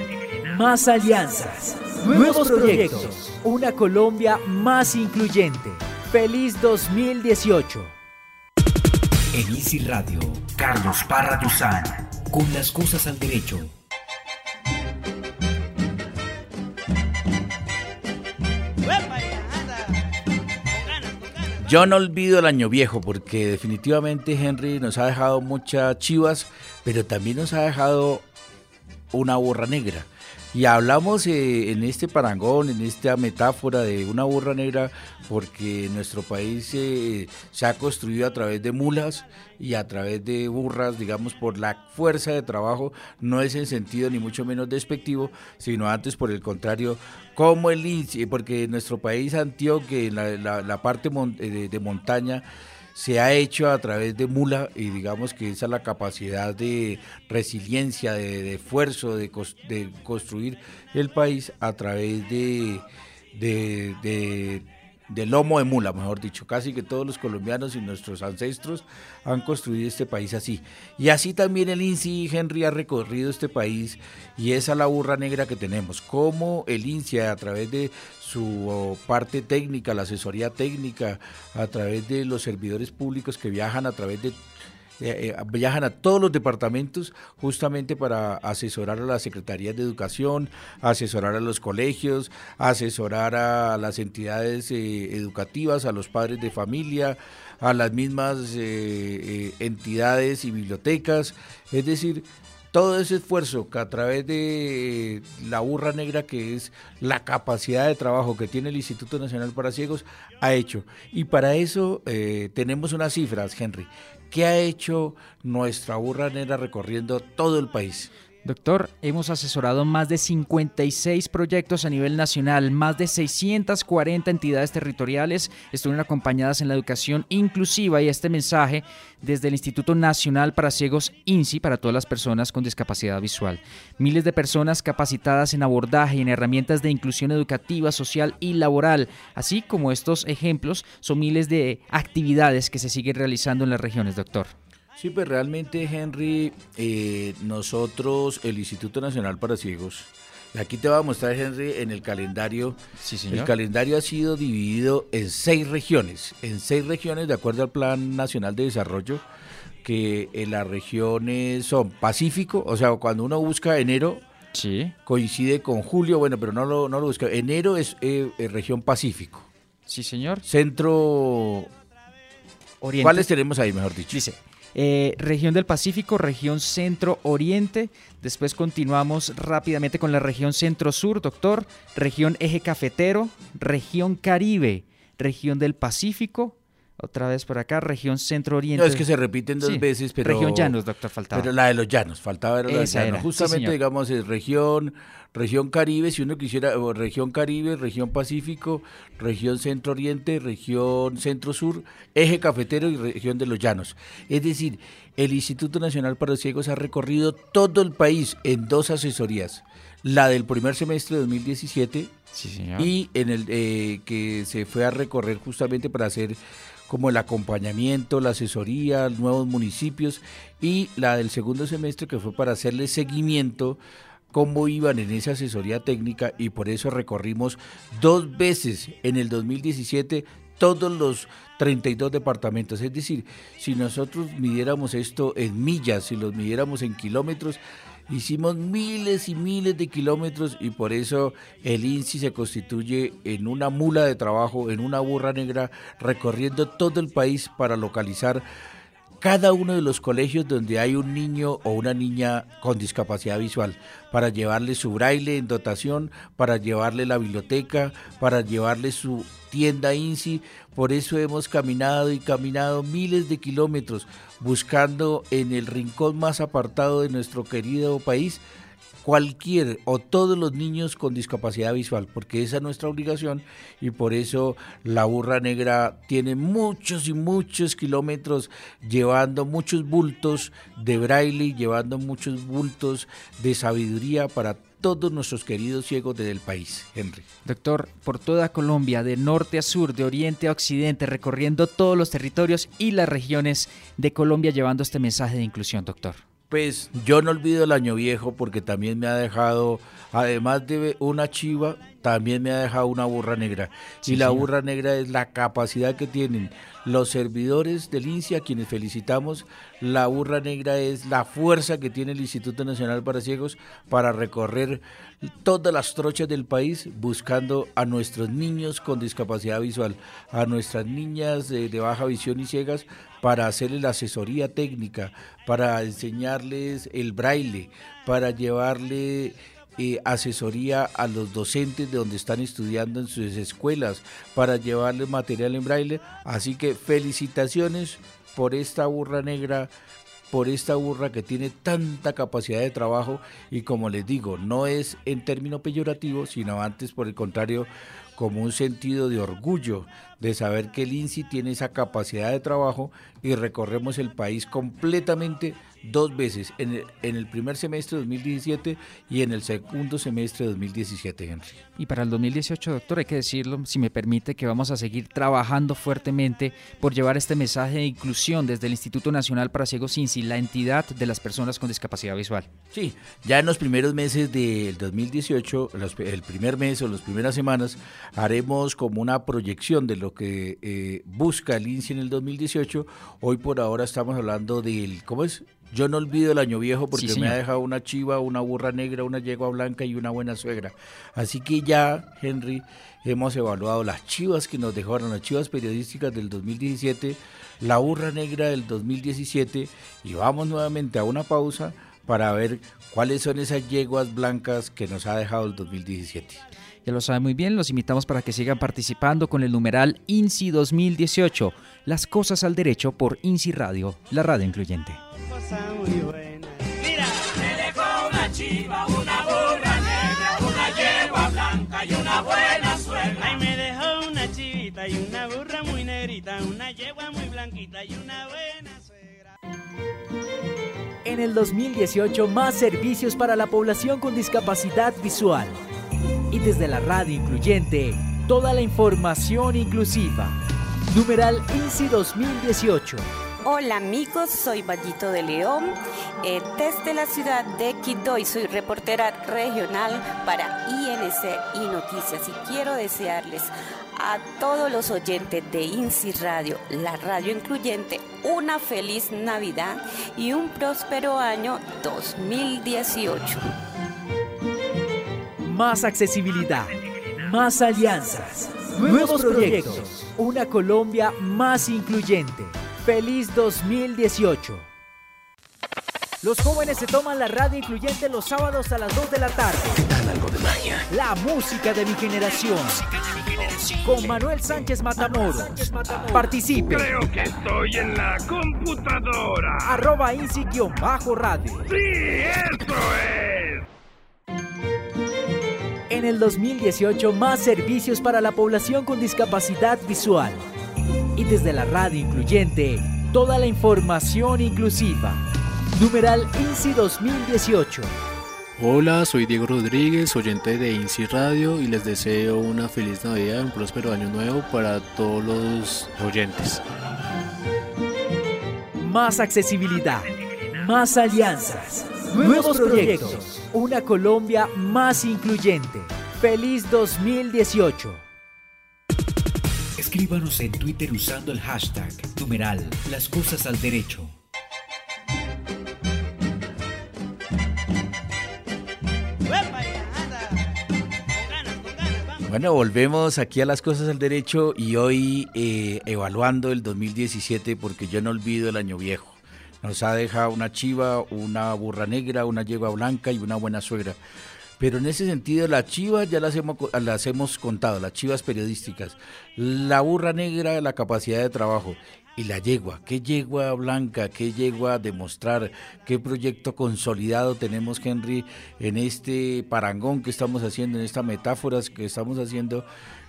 más alianzas, nuevos proyectos, una Colombia más incluyente. Feliz 2018. En Easy Radio, Carlos Parra Duzán, con las cosas al derecho. Yo no olvido el año viejo porque definitivamente Henry nos ha dejado muchas chivas, pero también nos ha dejado una burra negra. Y hablamos eh, en este parangón, en esta metáfora de una burra negra, porque nuestro país eh, se ha construido a través de mulas y a través de burras, digamos, por la fuerza de trabajo, no es en sentido ni mucho menos despectivo, sino antes por el contrario, como el índice, porque nuestro país, Antioquia, la, la, parte eh, de montaña, se ha hecho a través de Mula y digamos que esa es la capacidad de resiliencia, de, esfuerzo, de, construir el país a través de, de del lomo de mula, mejor dicho. Casi que todos los colombianos y nuestros ancestros han construido este país así. Y así también el INSI Henry ha recorrido este país y esa la burra negra que tenemos. Como el INSI a través de su parte técnica, la asesoría técnica, a través de los servidores públicos que viajan a través de eh, eh, viajan a todos los departamentos justamente para asesorar a las secretarías de educación, asesorar a los colegios, asesorar a las entidades eh, educativas, a los padres de familia, a las mismas entidades y bibliotecas. Es decir, todo ese esfuerzo que a través de la burra negra, que es la capacidad de trabajo que tiene el Instituto Nacional para Ciegos, ha hecho. Y para eso tenemos unas cifras, Henry. ¿Qué ha hecho nuestra burra negra recorriendo todo el país? Doctor, hemos asesorado más de 56 proyectos a nivel nacional, más de 640 entidades territoriales estuvieron acompañadas en la educación inclusiva y este mensaje desde el Instituto Nacional para Ciegos INSI para todas las personas con discapacidad visual. Miles de personas capacitadas en abordaje y en herramientas de inclusión educativa, social y laboral, así como estos ejemplos son miles de actividades que se siguen realizando en las regiones, doctor. Sí, pues realmente, Henry, eh, nosotros, el Instituto Nacional para Ciegos, aquí te voy a mostrar, Henry, en el calendario. Sí, señor. El calendario ha sido dividido en seis regiones, en seis regiones de acuerdo al Plan Nacional de Desarrollo, que en las regiones son Pacífico, o sea, cuando uno busca enero, sí. coincide con julio, bueno, pero no lo, no lo busca. Enero es eh, eh, región Pacífico. Sí, señor. Centro... Oriente. ¿Cuáles tenemos ahí, mejor dicho? Dice, eh, región del Pacífico, región centro-oriente. Después continuamos rápidamente con la región centro-sur, doctor. Región eje cafetero, región Caribe, región del Pacífico, otra vez por acá, región centro-oriente. No, es que se repiten dos veces, pero... Región llanos, doctor, faltaba. Pero la de los llanos, faltaba era la de los llanos. Justamente, digamos, es región, región Caribe, si uno quisiera, región Caribe, región Pacífico, región centro-oriente, región centro-sur, eje cafetero y región de los llanos. Es decir, el Instituto Nacional para los Ciegos ha recorrido todo el país en dos asesorías. La del primer semestre de 2017 y en el eh, que se fue a recorrer justamente para hacer como el acompañamiento, la asesoría, nuevos municipios y la del segundo semestre que fue para hacerle seguimiento cómo iban en esa asesoría técnica y por eso recorrimos dos veces en el 2017 todos los 32 departamentos. Es decir, si nosotros midiéramos esto en millas, si los midiéramos en kilómetros, Hicimos miles y miles de kilómetros y por eso el INSI se constituye en una mula de trabajo, en una burra negra, recorriendo todo el país para localizar cada uno de los colegios donde hay un niño o una niña con discapacidad visual, para llevarle su braille en dotación, para llevarle la biblioteca, para llevarle su tienda INSI. Por eso hemos caminado y caminado miles de kilómetros buscando en el rincón más apartado de nuestro querido país cualquier o todos los niños con discapacidad visual, porque esa es nuestra obligación y por eso la burra negra tiene muchos y muchos kilómetros llevando muchos bultos de braille, llevando muchos bultos de sabiduría para todos nuestros queridos ciegos del país, Henry. Doctor, por toda Colombia, de norte a sur, de oriente a occidente, recorriendo todos los territorios y las regiones de Colombia llevando este mensaje de inclusión, doctor. Pues yo no olvido el año viejo porque también me ha dejado, además de una chiva, también me ha dejado una burra negra. Sí, y la burra negra es la capacidad que tienen los servidores del INSI, a quienes felicitamos. La burra negra es la fuerza que tiene el Instituto Nacional para Ciegos para recorrer todas las trochas del país buscando a nuestros niños con discapacidad visual, a nuestras niñas de, de baja visión y ciegas para hacerles la asesoría técnica, para enseñarles el braille, para llevarle eh, asesoría a los docentes de donde están estudiando en sus escuelas, para llevarles material en braille. Así que felicitaciones por esta burra negra por esta burra que tiene tanta capacidad de trabajo y como les digo, no es en término peyorativo, sino antes por el contrario como un sentido de orgullo de saber que el INSI tiene esa capacidad de trabajo y recorremos el país completamente dos veces, en el, en el primer semestre de 2017 y en el segundo semestre de 2017, Henry. Y para el 2018, doctor, hay que decirlo, si me permite, que vamos a seguir trabajando fuertemente por llevar este mensaje de inclusión desde el Instituto Nacional para Ciegos INSI, la entidad de las personas con discapacidad visual. Sí, ya en los primeros meses del 2018, los- el primer mes o las primeras semanas, haremos como una proyección de lo que eh, busca el INSI en el 2018. Hoy por ahora estamos hablando del, ¿cómo es? Yo no olvido el año viejo porque Sí, me ha dejado una chiva, una burra negra, una yegua blanca y una buena suegra. Así que ya, Henry, hemos evaluado las chivas que nos dejaron, las chivas periodísticas del 2017, la burra negra del 2017 y vamos nuevamente a una pausa para ver cuáles son esas yeguas blancas que nos ha dejado el 2017. Ya lo saben muy bien, los invitamos para que sigan participando con el numeral INSI 2018, las cosas al derecho por INSI Radio, la radio incluyente. En el 2018, más servicios para la población con discapacidad visual. Y desde la radio incluyente, toda la información inclusiva. Numeral INSI 2018. Hola amigos, soy Vallito de León, eh, desde la ciudad de Quito y soy reportera regional para INC y Noticias y quiero desearles a todos los oyentes de INSI Radio, la radio incluyente, una feliz Navidad y un próspero año 2018. Más accesibilidad, más alianzas, nuevos proyectos, una Colombia más incluyente. Feliz 2018. Los jóvenes se toman la radio incluyente los sábados a las 2 de la tarde. algo de magia. La música de mi generación. Con Manuel Sánchez Matamoros. Participe. Creo que estoy en la computadora. Arroba INSI-radio. Sí, eso es. En el 2018, más servicios para la población con discapacidad visual. Y desde la radio incluyente, toda la información inclusiva. Numeral INSI 2018. Hola, soy Diego Rodríguez, oyente de INSI Radio y les deseo una feliz Navidad, un próspero año nuevo para todos los oyentes. Más accesibilidad, más alianzas, nuevos proyectos, una Colombia más incluyente. Feliz 2018. Escríbanos en Twitter usando el hashtag numeral las cosas al derecho. Bueno, volvemos aquí a las cosas al derecho y hoy eh, evaluando el 2017 porque yo no olvido el año viejo. Nos ha dejado una chiva, una burra negra, una yegua blanca y una buena suegra. Pero en ese sentido, las chivas ya las hemos, las hemos contado, las chivas periodísticas. La burra negra, la capacidad de trabajo. Y la yegua, qué yegua blanca, qué yegua demostrar, qué proyecto consolidado tenemos, Henry, en este parangón que estamos haciendo, en estas metáforas que estamos haciendo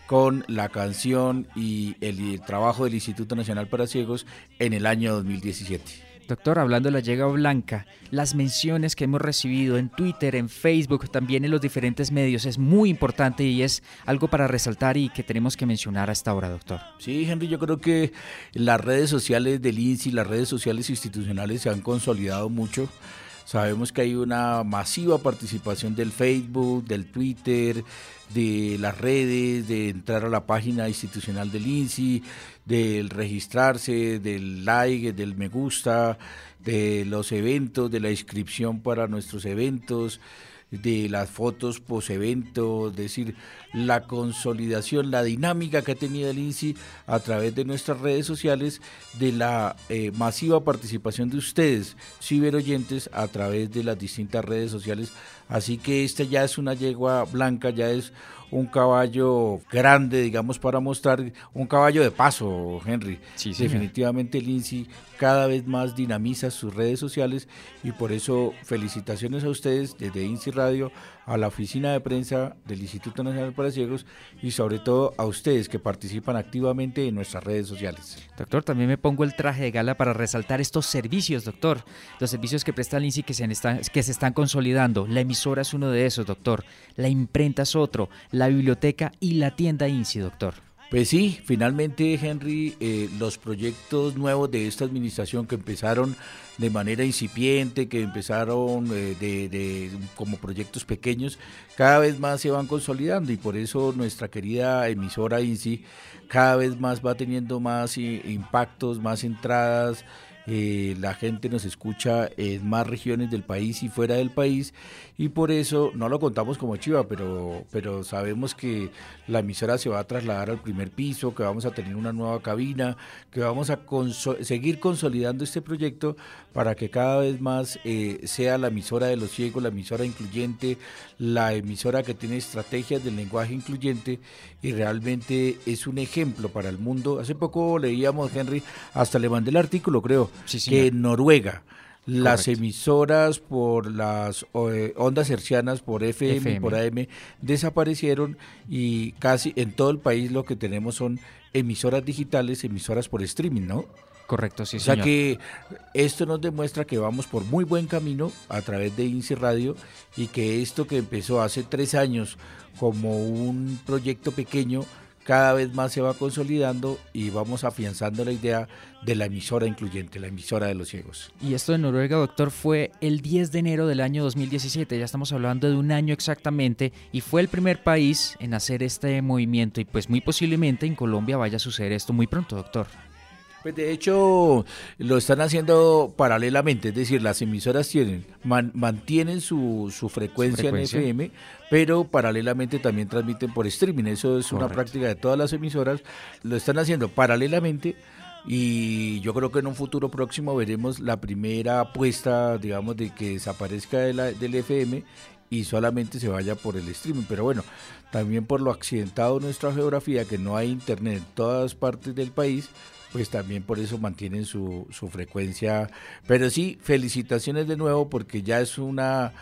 con la canción y el, el trabajo del Instituto Nacional para Ciegos en el año 2017. Doctor, hablando de la llega blanca, las menciones que hemos recibido en Twitter, en Facebook, también en los diferentes medios es muy importante y es algo para resaltar y que tenemos que mencionar hasta ahora, doctor. Sí, Henry, yo creo que las redes sociales del INSI, las redes sociales institucionales se han consolidado mucho. Sabemos que hay una masiva participación del Facebook, del Twitter, de las redes, de entrar a la página institucional del INSI, del registrarse, del like, del me gusta, de los eventos, de la inscripción para nuestros eventos, de las fotos post-evento, es decir, la consolidación, la dinámica que ha tenido el INSI a través de nuestras redes sociales, de la eh, masiva participación de ustedes, ciberoyentes, a través de las distintas redes sociales. Así que esta ya es una yegua blanca, ya es un caballo grande, digamos, para mostrar un caballo de paso, Henry. Definitivamente el INSI cada vez más dinamiza sus redes sociales y por eso felicitaciones a ustedes desde INSI Radio a la oficina de prensa del Instituto Nacional para Ciegos y sobre todo a ustedes que participan activamente en nuestras redes sociales. Doctor, también me pongo el traje de gala para resaltar estos servicios, doctor. Los servicios que presta el INSI que se, están, que se están consolidando. La emisora es uno de esos, doctor. La imprenta es otro. La biblioteca y la tienda INSI, doctor. Pues sí, finalmente, Henry, eh, los proyectos nuevos de esta administración que empezaron de manera incipiente, que empezaron eh, de, como proyectos pequeños, cada vez más se van consolidando y por eso nuestra querida emisora INSI cada vez más va teniendo más impactos, más entradas, eh, la gente nos escucha en más regiones del país y fuera del país y por eso no lo contamos como chiva, pero, pero sabemos que la emisora se va a trasladar al primer piso, que vamos a tener una nueva cabina, que vamos a seguir consolidando este proyecto para que cada vez más eh, sea la emisora de los ciegos, la emisora incluyente, la emisora que tiene estrategias del lenguaje incluyente y realmente es un ejemplo para el mundo. Hace poco leíamos, Henry, hasta le mandé el artículo, creo, que en Noruega las emisoras por las eh, ondas hercianas, por FM, y por AM, desaparecieron y casi en todo el país lo que tenemos son emisoras digitales, emisoras por streaming, ¿no? Correcto, sí, O sea que esto nos demuestra que vamos por muy buen camino a través de INSI Radio y que esto que empezó hace tres años como un proyecto pequeño, cada vez más se va consolidando y vamos afianzando la idea de la emisora incluyente, la emisora de los ciegos. Y esto de Noruega, doctor, fue el 10 de enero del año 2017, ya estamos hablando de un año exactamente, y fue el primer país en hacer este movimiento y pues muy posiblemente en Colombia vaya a suceder esto muy pronto, doctor. Pues de hecho lo están haciendo paralelamente, es decir, las emisoras tienen mantienen su, su, frecuencia en FM, pero paralelamente también transmiten por streaming. Eso es una práctica de todas las emisoras. Lo están haciendo paralelamente y yo creo que en un futuro próximo veremos la primera apuesta, digamos, de que desaparezca de la, del FM y solamente se vaya por el streaming. Pero bueno, también por lo accidentado de nuestra geografía, que no hay internet en todas partes del país, pues también por eso mantienen su, su frecuencia. Pero sí, felicitaciones de nuevo porque ya es una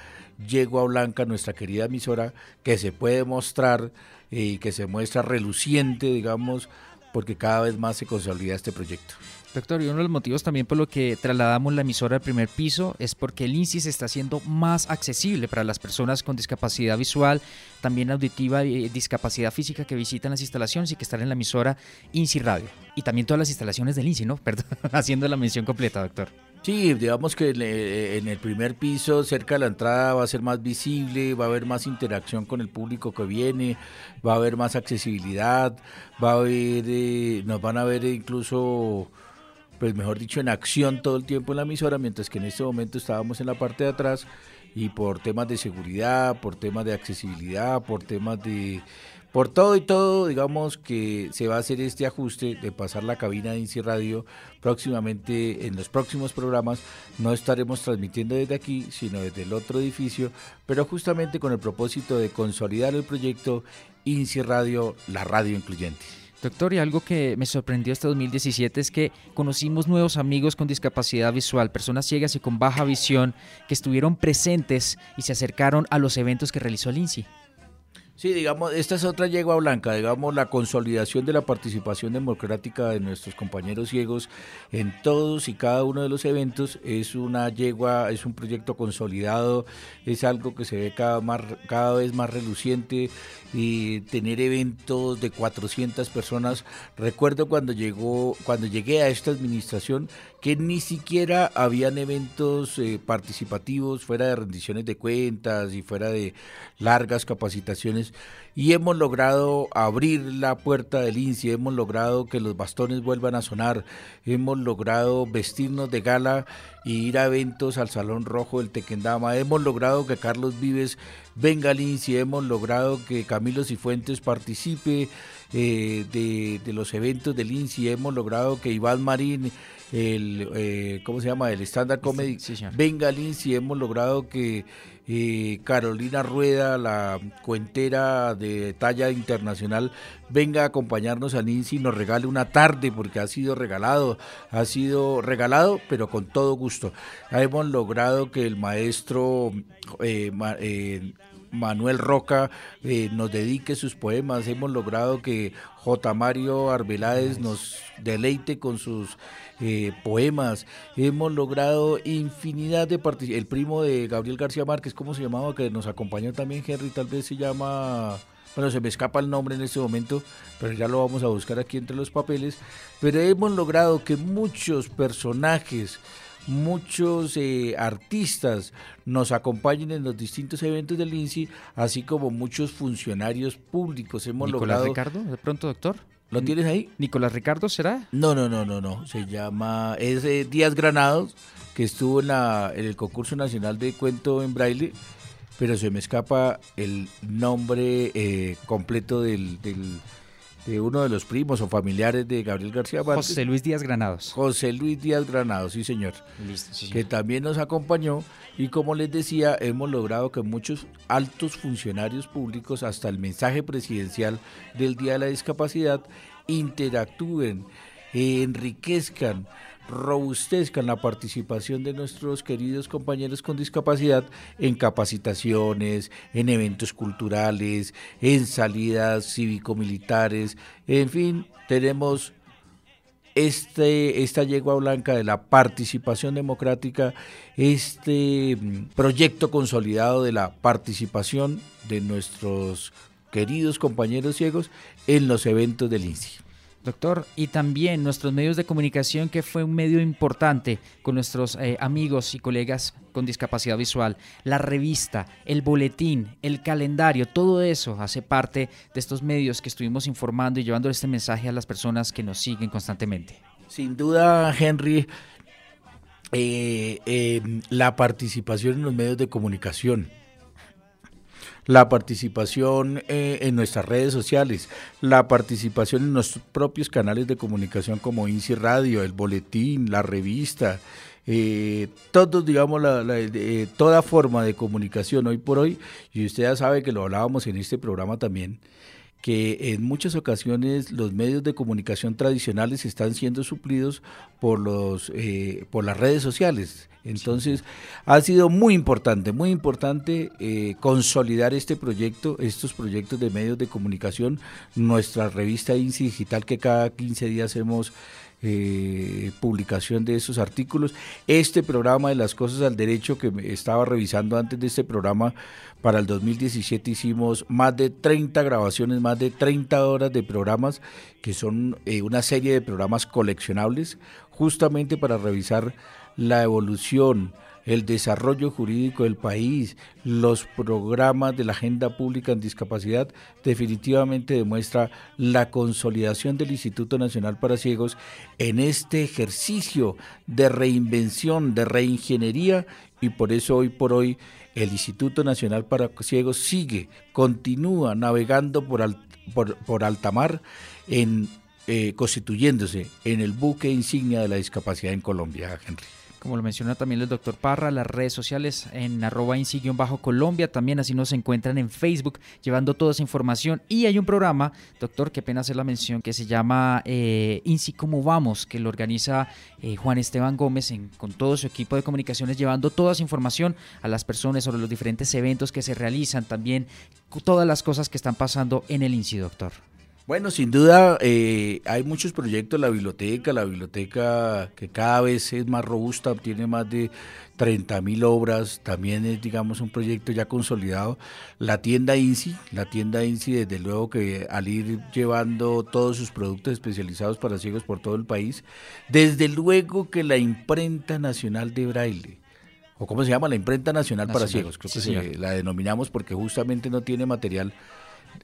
yegua blanca, nuestra querida emisora, que se puede mostrar eh, y que se muestra reluciente, digamos, porque cada vez más se consolida este proyecto. Doctor, y uno de los motivos también por lo que trasladamos la emisora al primer piso es porque el INSI se está haciendo más accesible para las personas con discapacidad visual, también auditiva y discapacidad física que visitan las instalaciones y que están en la emisora INSI Radio. Y también todas las instalaciones del INSI, ¿no? Perdón, haciendo la mención completa, doctor. Sí, digamos que en el primer piso, cerca de la entrada, va a ser más visible, va a haber más interacción con el público que viene, va a haber más accesibilidad, va a haber, eh, nos van a ver incluso pues mejor dicho, en acción todo el tiempo en la emisora, mientras que en este momento estábamos en la parte de atrás y por temas de seguridad, por temas de accesibilidad, por temas de... Por todo y todo, digamos que se va a hacer este ajuste de pasar la cabina de INSI Radio próximamente, en los próximos programas, no estaremos transmitiendo desde aquí, sino desde el otro edificio, pero justamente con el propósito de consolidar el proyecto INSI Radio, la radio incluyente. Doctor, y algo que me sorprendió este 2017 es que conocimos nuevos amigos con discapacidad visual, personas ciegas y con baja visión, que estuvieron presentes y se acercaron a los eventos que realizó el INSI. Sí, digamos, esta es otra yegua blanca, digamos, la consolidación de la participación democrática de nuestros compañeros ciegos en todos y cada uno de los eventos es una yegua, es un proyecto consolidado, es algo que se ve cada, más, cada vez más reluciente y tener eventos de 400 personas. Recuerdo cuando llegó, cuando llegué a esta administración que ni siquiera habían eventos eh, participativos fuera de rendiciones de cuentas y fuera de largas capacitaciones y hemos logrado abrir la puerta del INSI, hemos logrado que los bastones vuelvan a sonar, hemos logrado vestirnos de gala y ir a eventos al Salón Rojo del Tequendama, hemos logrado que Carlos Vives venga al INSI, hemos logrado que Camilo Cifuentes participe eh, de, los eventos del INSI, hemos logrado que Iván Marín el, eh, ¿cómo se llama? El Standard Comedy. Venga Lindsay, hemos logrado que eh, Carolina Rueda, la cuentera de talla internacional, venga a acompañarnos a Lindsay y nos regale una tarde, porque ha sido regalado, ha sido regalado, pero con todo gusto. Hemos logrado que el maestro eh, eh Manuel Roca eh, nos dedique sus poemas. Hemos logrado que J. Mario Arbeláez nos deleite con sus eh, poemas. Hemos logrado infinidad de participaciones. El primo de Gabriel García Márquez, ¿cómo se llamaba? Que nos acompañó también Henry, tal vez se llama... Bueno, se me escapa el nombre en este momento, pero ya lo vamos a buscar aquí entre los papeles. Pero hemos logrado que muchos personajes muchos eh, artistas nos acompañen en los distintos eventos del INSI, así como muchos funcionarios públicos. Hemos ¿Nicolás Ricardo, de pronto, doctor? ¿Lo tienes ahí? ¿Nicolás Ricardo será? No, no, no, no, no. Se llama, es eh, Díaz Granados, que estuvo en, la, en el concurso nacional de cuento en braille, pero se me escapa el nombre eh, completo del de uno de los primos o familiares de Gabriel García Márquez. José Luis Díaz Granados. José Luis Díaz Granados, sí señor. Que también nos acompañó y como les decía, hemos logrado que muchos altos funcionarios públicos, hasta el mensaje presidencial del Día de la Discapacidad, interactúen, enriquezcan robustezcan la participación de nuestros queridos compañeros con discapacidad en capacitaciones, en eventos culturales, en salidas cívico-militares, en fin, tenemos este, esta yegua blanca de la participación democrática, este mm, proyecto consolidado de la participación de nuestros queridos compañeros ciegos en los eventos del INSI. Doctor, y también nuestros medios de comunicación, que fue un medio importante con nuestros eh, amigos y colegas con discapacidad visual, la revista, el boletín, el calendario, todo eso hace parte de estos medios que estuvimos informando y llevando este mensaje a las personas que nos siguen constantemente. Sin duda, Henry, eh, eh, la participación en los medios de comunicación la participación eh, en nuestras redes sociales, la participación en nuestros propios canales de comunicación como INSI Radio, el boletín, la revista, eh, todos, digamos, la, eh, toda forma de comunicación hoy por hoy, y usted ya sabe que lo hablábamos en este programa también, que en muchas ocasiones los medios de comunicación tradicionales están siendo suplidos por los eh, por las redes sociales. Entonces ha sido muy importante, muy importante eh, consolidar este proyecto, estos proyectos de medios de comunicación, nuestra revista INSI Digital que cada 15 días hemos eh, publicación de esos artículos. Este programa de las cosas al derecho que estaba revisando antes de este programa, para el 2017 hicimos más de 30 grabaciones, más de 30 horas de programas, que son eh, una serie de programas coleccionables, justamente para revisar la evolución, el desarrollo jurídico del país, los programas de la agenda pública en discapacidad, definitivamente demuestra la consolidación del Instituto Nacional para Ciegos en este ejercicio de reinvención, de reingeniería, y por eso hoy por hoy el Instituto Nacional para Ciegos sigue, continúa navegando por, alta mar eh, constituyéndose en el buque insignia de la discapacidad en Colombia, Henry. Como lo menciona también el doctor Parra, las redes sociales en arroba bajo colombia también así nos encuentran en Facebook llevando toda esa información. Y hay un programa, doctor, que pena hacer la mención, que se llama eh, INSI Cómo Vamos, que lo organiza eh, Juan Esteban Gómez con todo su equipo de comunicaciones, llevando toda esa información a las personas sobre los diferentes eventos que se realizan, también todas las cosas que están pasando en el INSI, doctor. Bueno, sin duda eh, hay muchos proyectos, la biblioteca, la biblioteca que cada vez es más robusta, tiene más de 30 mil obras, también es digamos un proyecto ya consolidado. La tienda INSI, la tienda INSI desde luego que al ir llevando todos sus productos especializados para ciegos por todo el país, desde luego que la imprenta nacional de braille o cómo se llama, la imprenta nacional, para ciegos, creo que la denominamos porque justamente no tiene material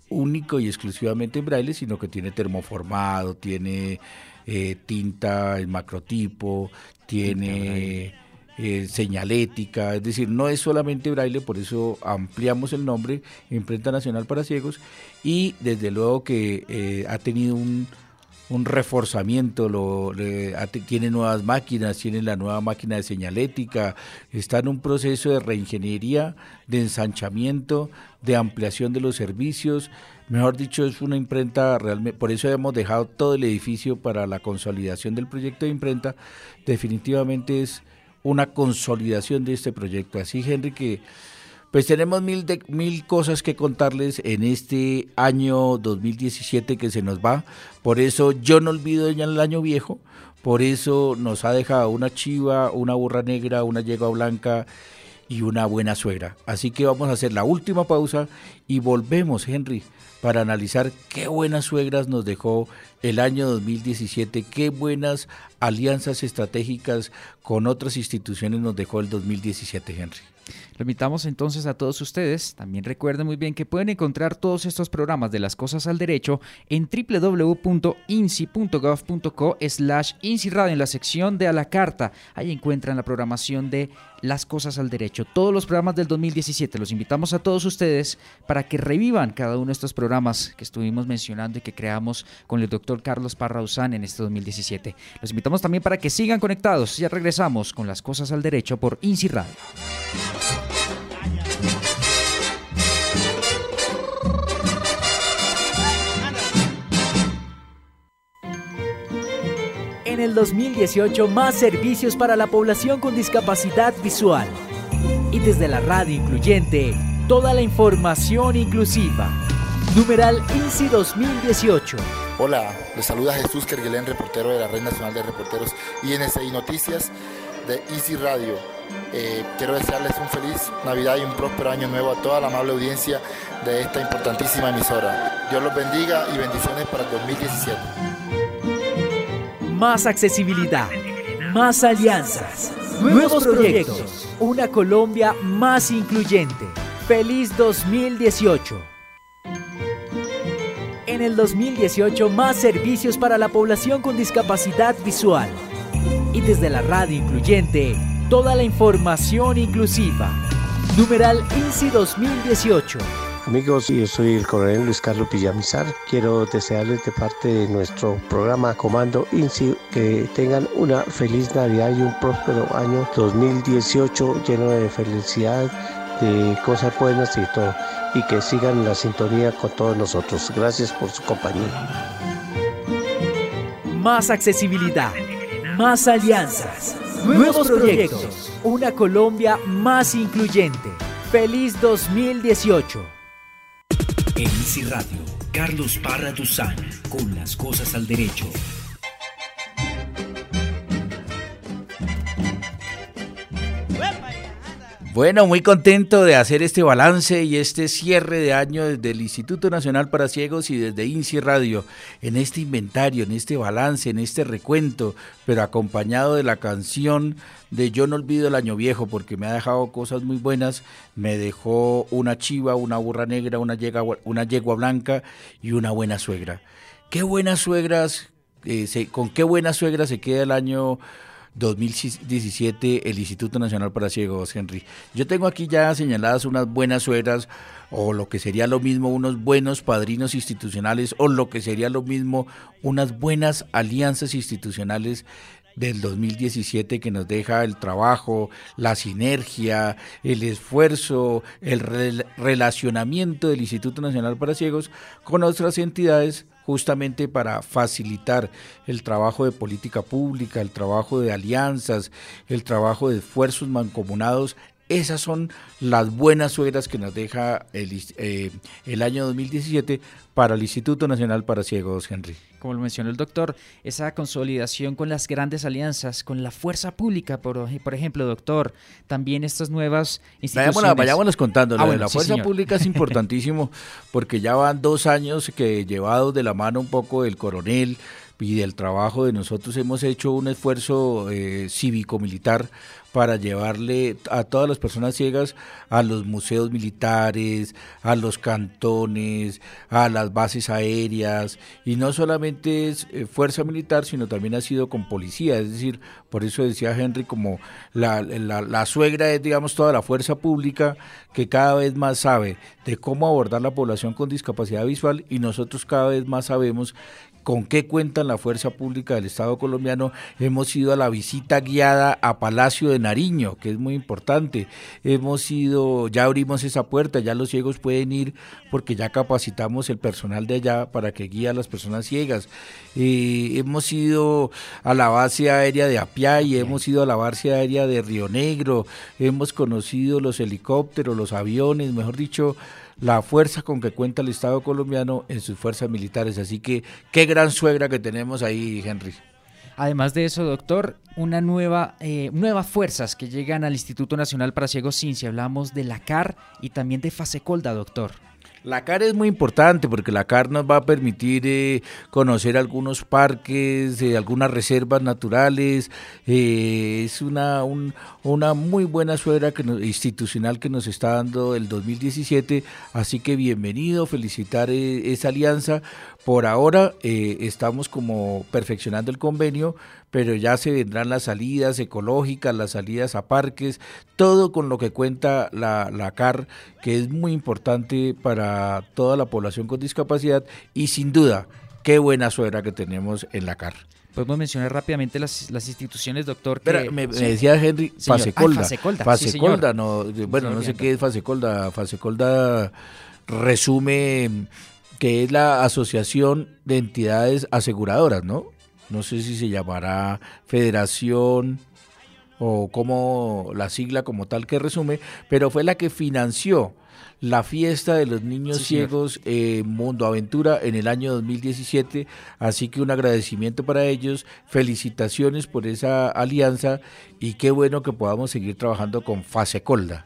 único y exclusivamente en braille, sino que tiene termoformado, tiene eh, tinta en macrotipo, tiene eh, señalética, es decir, no es solamente braille, por eso ampliamos el nombre Imprenta Nacional para Ciegos y desde luego que eh, ha tenido un, un reforzamiento, lo, tiene nuevas máquinas, tiene la nueva máquina de señalética, está en un proceso de reingeniería, de ensanchamiento, de ampliación de los servicios. Mejor dicho, es una imprenta realmente, por eso hemos dejado todo el edificio para la consolidación del proyecto de imprenta. Definitivamente es una consolidación de este proyecto. Así, Henry, que pues tenemos mil, mil cosas que contarles en este año 2017 que se nos va. Por eso yo no olvido ya el año viejo. Por eso nos ha dejado una chiva, una burra negra, una yegua blanca y una buena suegra. Así que vamos a hacer la última pausa y volvemos, Henry, para analizar qué buenas suegras nos dejó el año 2017, qué buenas alianzas estratégicas con otras instituciones nos dejó el 2017, Henry. Lo invitamos entonces a todos ustedes. También recuerden muy bien que pueden encontrar todos estos programas de las cosas al derecho en www.insi.gov.co slash en la sección de a la carta. Ahí encuentran la programación de las cosas al derecho. Todos los programas del 2017. Los invitamos a todos ustedes para que revivan cada uno de estos programas que estuvimos mencionando y que creamos con el doctor Carlos Parrauzán en este 2017. Los invitamos también para que sigan conectados. Ya regresamos con las cosas al derecho por INSI Radio. En el 2018, más servicios para la población con discapacidad visual. Y desde la radio incluyente, toda la información inclusiva. Numeral INSI 2018. Hola, les saluda Jesús Kerguelén, reportero de la Red Nacional de Reporteros INSI Noticias de Easy Radio. Eh, quiero desearles un feliz Navidad y un próspero año nuevo a toda la amable audiencia de esta importantísima emisora. Dios los bendiga y bendiciones para el 2017. Más accesibilidad, más alianzas, nuevos proyectos, una Colombia más incluyente. Feliz 2018. En el 2018 más servicios para la población con discapacidad visual. Y desde la radio incluyente, toda la información inclusiva. Numeral INSI 2018. Amigos, yo soy el coronel Luis Carlos Villamizar. Quiero desearles de parte de nuestro programa Comando INSI que tengan una feliz Navidad y un próspero año 2018 lleno de felicidad, de cosas buenas y todo. Y que sigan la sintonía con todos nosotros. Gracias por su compañía. Más accesibilidad, más alianzas Nuevos proyectos. Una Colombia más incluyente. Feliz 2018. En Easy Radio, Carlos Parra Duzán, con las cosas al derecho. Bueno, muy contento de hacer este balance y este cierre de año desde el Instituto Nacional para Ciegos y desde INSI Radio, en este inventario, en este balance, en este recuento, pero acompañado de la canción de Yo no olvido el año viejo, porque me ha dejado cosas muy buenas, me dejó una chiva, una burra negra, una yegua, una yegua blanca y una buena suegra. Qué buenas suegras, eh, con qué buena suegra se queda el año 2017 el Instituto Nacional para Ciegos, Henry. Yo tengo aquí ya señaladas unas buenas suegras o lo que sería lo mismo unos buenos padrinos institucionales o lo que sería lo mismo unas buenas alianzas institucionales del 2017 que nos deja el trabajo, la sinergia, el esfuerzo, el relacionamiento del Instituto Nacional para Ciegos con otras entidades justamente para facilitar el trabajo de política pública, el trabajo de alianzas, el trabajo de esfuerzos mancomunados esas son las buenas suegras que nos deja el, eh, el, año 2017 para el Instituto Nacional para Ciegos, Henry. Como lo mencionó el doctor, esa consolidación con las grandes alianzas, con la fuerza pública, por, por ejemplo, doctor, también estas nuevas instituciones. Vayámonos, contando, ah, la fuerza pública es importantísimo porque ya van dos años que llevados de la mano un poco del coronel, y del trabajo de nosotros hemos hecho un esfuerzo eh, cívico-militar para llevarle a todas las personas ciegas a los museos militares, a los cantones, a las bases aéreas, y no solamente es eh, fuerza militar, sino también ha sido con policía, es decir, por eso decía Henry, como la, la suegra es, digamos, toda la fuerza pública que cada vez más sabe de cómo abordar la población con discapacidad visual y nosotros cada vez más sabemos con qué cuenta la fuerza pública del Estado colombiano. Hemos ido a la visita guiada a Palacio de Nariño, que es muy importante. Hemos ido, ya abrimos esa puerta, ya los ciegos pueden ir porque ya capacitamos el personal de allá para que guíe a las personas ciegas. Eh, hemos ido a la base aérea de Apiay, hemos ido a la base aérea de Río Negro, hemos conocido los helicópteros, los aviones, mejor dicho, la fuerza con que cuenta el Estado colombiano en sus fuerzas militares. Así que qué gran suegra que tenemos ahí, Henry. Además de eso, doctor, una nueva, eh, nuevas fuerzas que llegan al Instituto Nacional para Ciegos Ciencia. Hablamos de la CAR y también de Fasecolda, doctor. La CAR es muy importante porque la CAR nos va a permitir eh, conocer algunos parques, eh, algunas reservas naturales. Eh, es una, una muy buena suera que institucional que nos está dando el 2017. Así que bienvenido, felicitar esa alianza. Por ahora estamos como perfeccionando el convenio, pero ya se vendrán las salidas ecológicas, las salidas a parques, todo con lo que cuenta la, la CAR, que es muy importante para toda la población con discapacidad y sin duda, qué buena suegra que tenemos en la CAR. Podemos mencionar rápidamente las, las instituciones, doctor. Que, me, decía Henry, Fasecolda. Fasecolda, no, bueno, no sé qué es Fasecolda. Fasecolda resume que es la Asociación de Entidades Aseguradoras, ¿no? no sé si se llamará federación o como la sigla como tal que resume, pero fue la que financió la fiesta de los niños ciegos en Mundo Aventura en el año 2017, así que un agradecimiento para ellos, felicitaciones por esa alianza y qué bueno que podamos seguir trabajando con Fasecolda.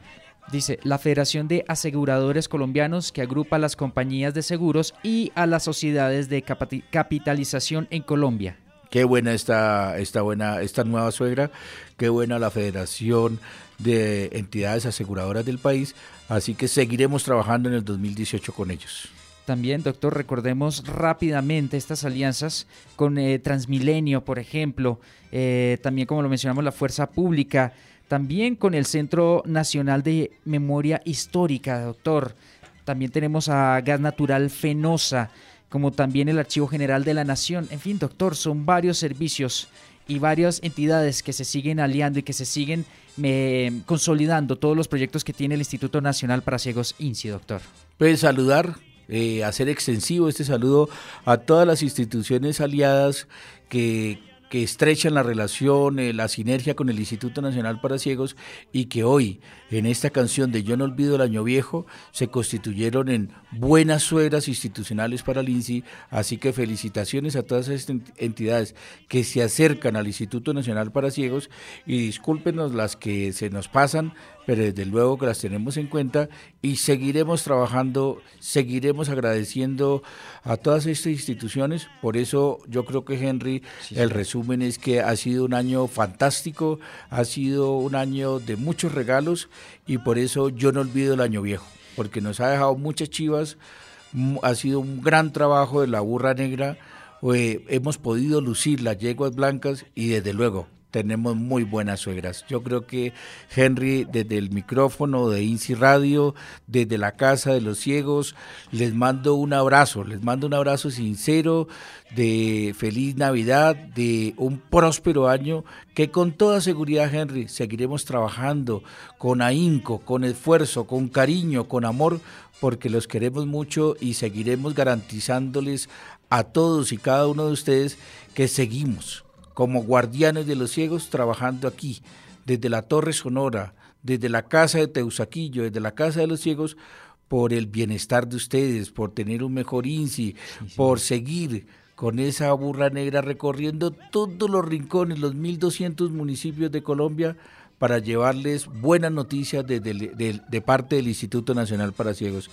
Dice, la Federación de Aseguradores Colombianos que agrupa a las compañías de seguros y a las sociedades de capitalización en Colombia. Qué buena esta, esta, buena, esta nueva suegra, qué buena la Federación de Entidades Aseguradoras del país, así que seguiremos trabajando en el 2018 con ellos. También, doctor, recordemos rápidamente estas alianzas con eh, Transmilenio, por ejemplo, eh, también como lo mencionamos, la Fuerza Pública, también con el Centro Nacional de Memoria Histórica, doctor. También tenemos a Gas Natural Fenosa, como también el Archivo General de la Nación. En fin, doctor, son varios servicios y varias entidades que se siguen aliando y que se siguen consolidando todos los proyectos que tiene el Instituto Nacional para Ciegos INSI, doctor. Puede saludar, eh, hacer extensivo este saludo a todas las instituciones aliadas que, que estrechan la relación, eh, la sinergia con el Instituto Nacional para Ciegos y que hoy, en esta canción de Yo no olvido el año viejo, se constituyeron en buenas suegras institucionales para el INSI. Así que felicitaciones a todas estas entidades que se acercan al Instituto Nacional para Ciegos y discúlpenos las que se nos pasan, pero desde luego que las tenemos en cuenta y seguiremos trabajando, seguiremos agradeciendo a todas estas instituciones. Por eso yo creo que Henry, el resumen es que ha sido un año fantástico, ha sido un año de muchos regalos y por eso yo no olvido el año viejo, porque nos ha dejado muchas chivas, ha sido un gran trabajo de la burra negra, eh, hemos podido lucir las yeguas blancas y desde luego tenemos muy buenas suegras. Yo creo que Henry, desde el micrófono de INSI Radio, desde la Casa de los Ciegos, les mando un abrazo, les mando un abrazo sincero de feliz Navidad, de un próspero año, que con toda seguridad, Henry, seguiremos trabajando con ahínco, con esfuerzo, con cariño, con amor, porque los queremos mucho y seguiremos garantizándoles a todos y cada uno de ustedes que seguimos como guardianes de los ciegos trabajando aquí, desde la Torre Sonora, desde la Casa de Teusaquillo, desde la Casa de los Ciegos, por el bienestar de ustedes, por tener un mejor INSI, por seguir con esa burra negra recorriendo todos los rincones, los 1.200 municipios de Colombia, para llevarles buenas noticias de, de, parte del Instituto Nacional para Ciegos.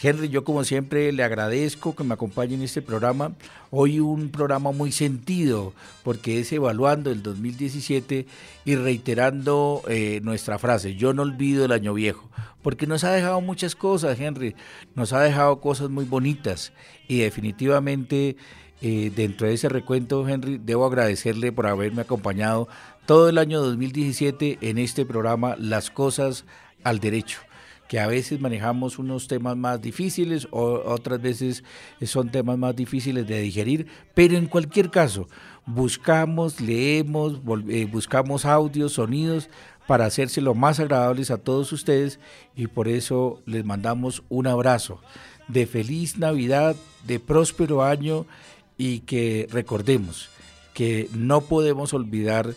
Henry, yo como siempre le agradezco que me acompañe en este programa. Hoy un programa muy sentido porque es evaluando el 2017 y reiterando eh, nuestra frase, yo no olvido el año viejo, porque nos ha dejado muchas cosas, Henry, nos ha dejado cosas muy bonitas y definitivamente... Eh, dentro de ese recuento, Henry, debo agradecerle por haberme acompañado todo el año 2017 en este programa Las Cosas al Derecho que a veces manejamos unos temas más difíciles o otras veces son temas más difíciles de digerir, pero en cualquier caso buscamos, leemos, eh, buscamos audios, sonidos para hacerse lo más agradables a todos ustedes y por eso les mandamos un abrazo. De feliz Navidad, de próspero año y que recordemos que no podemos olvidar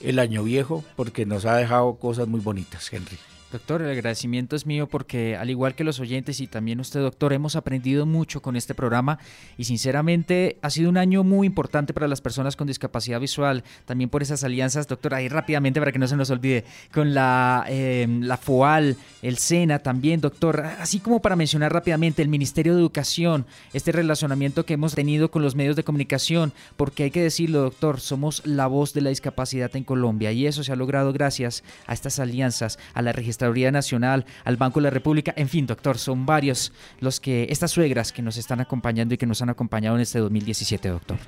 el año viejo porque nos ha dejado cosas muy bonitas, Henry. Doctor, el agradecimiento es mío porque al igual que los oyentes y también usted, doctor, hemos aprendido mucho con este programa y sinceramente ha sido un año muy importante para las personas con discapacidad visual, también por esas alianzas, doctor, ahí rápidamente para que no se nos olvide, con la, em, la FOAL, el SENA también, doctor, así como para mencionar rápidamente el Ministerio de Educación, este relacionamiento que hemos tenido con los medios de comunicación, porque hay que decirlo, doctor, somos la voz de la discapacidad en Colombia y eso se ha logrado gracias a estas alianzas, a la registración Nacional, al Banco de la República, en fin, doctor, son varios los que, estas suegras que nos están acompañando y que nos han acompañado en este 2017, doctor.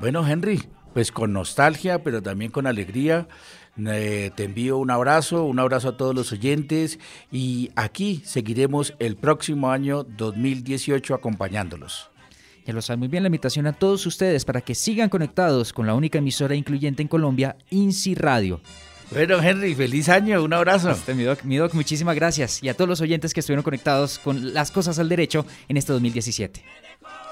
Bueno, Henry, pues con nostalgia, pero también con alegría. Eh, te envío un abrazo, un abrazo a todos los oyentes y aquí seguiremos el próximo año 2018 acompañándolos. Ya lo saben muy bien la invitación a todos ustedes para que sigan conectados con la única emisora incluyente en Colombia, INSI Radio. Bueno, Henry, feliz año, un abrazo. Este, mi, doc, mi doc, muchísimas gracias. Y a todos los oyentes que estuvieron conectados con las cosas al derecho en este 2017.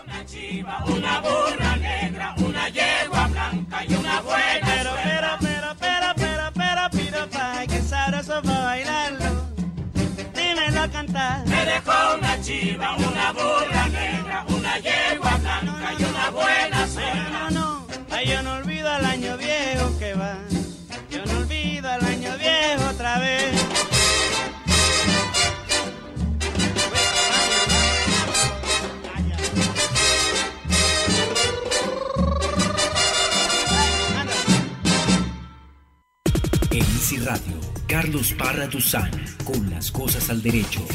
Una chiva, una burra negra, una yegua blanca y una buena Pero, pero, pero, pero, pero, pero, pero, pa, que sabroso para bailarlo. Dímelo a cantar. Me dejó una chiva, una burra negra, una yegua blanca y una buena suegra. No, no, ay, yo no olvido el año viejo que va al año viejo otra vez. En Radio, Carlos Parra Duzán, con las cosas al derecho.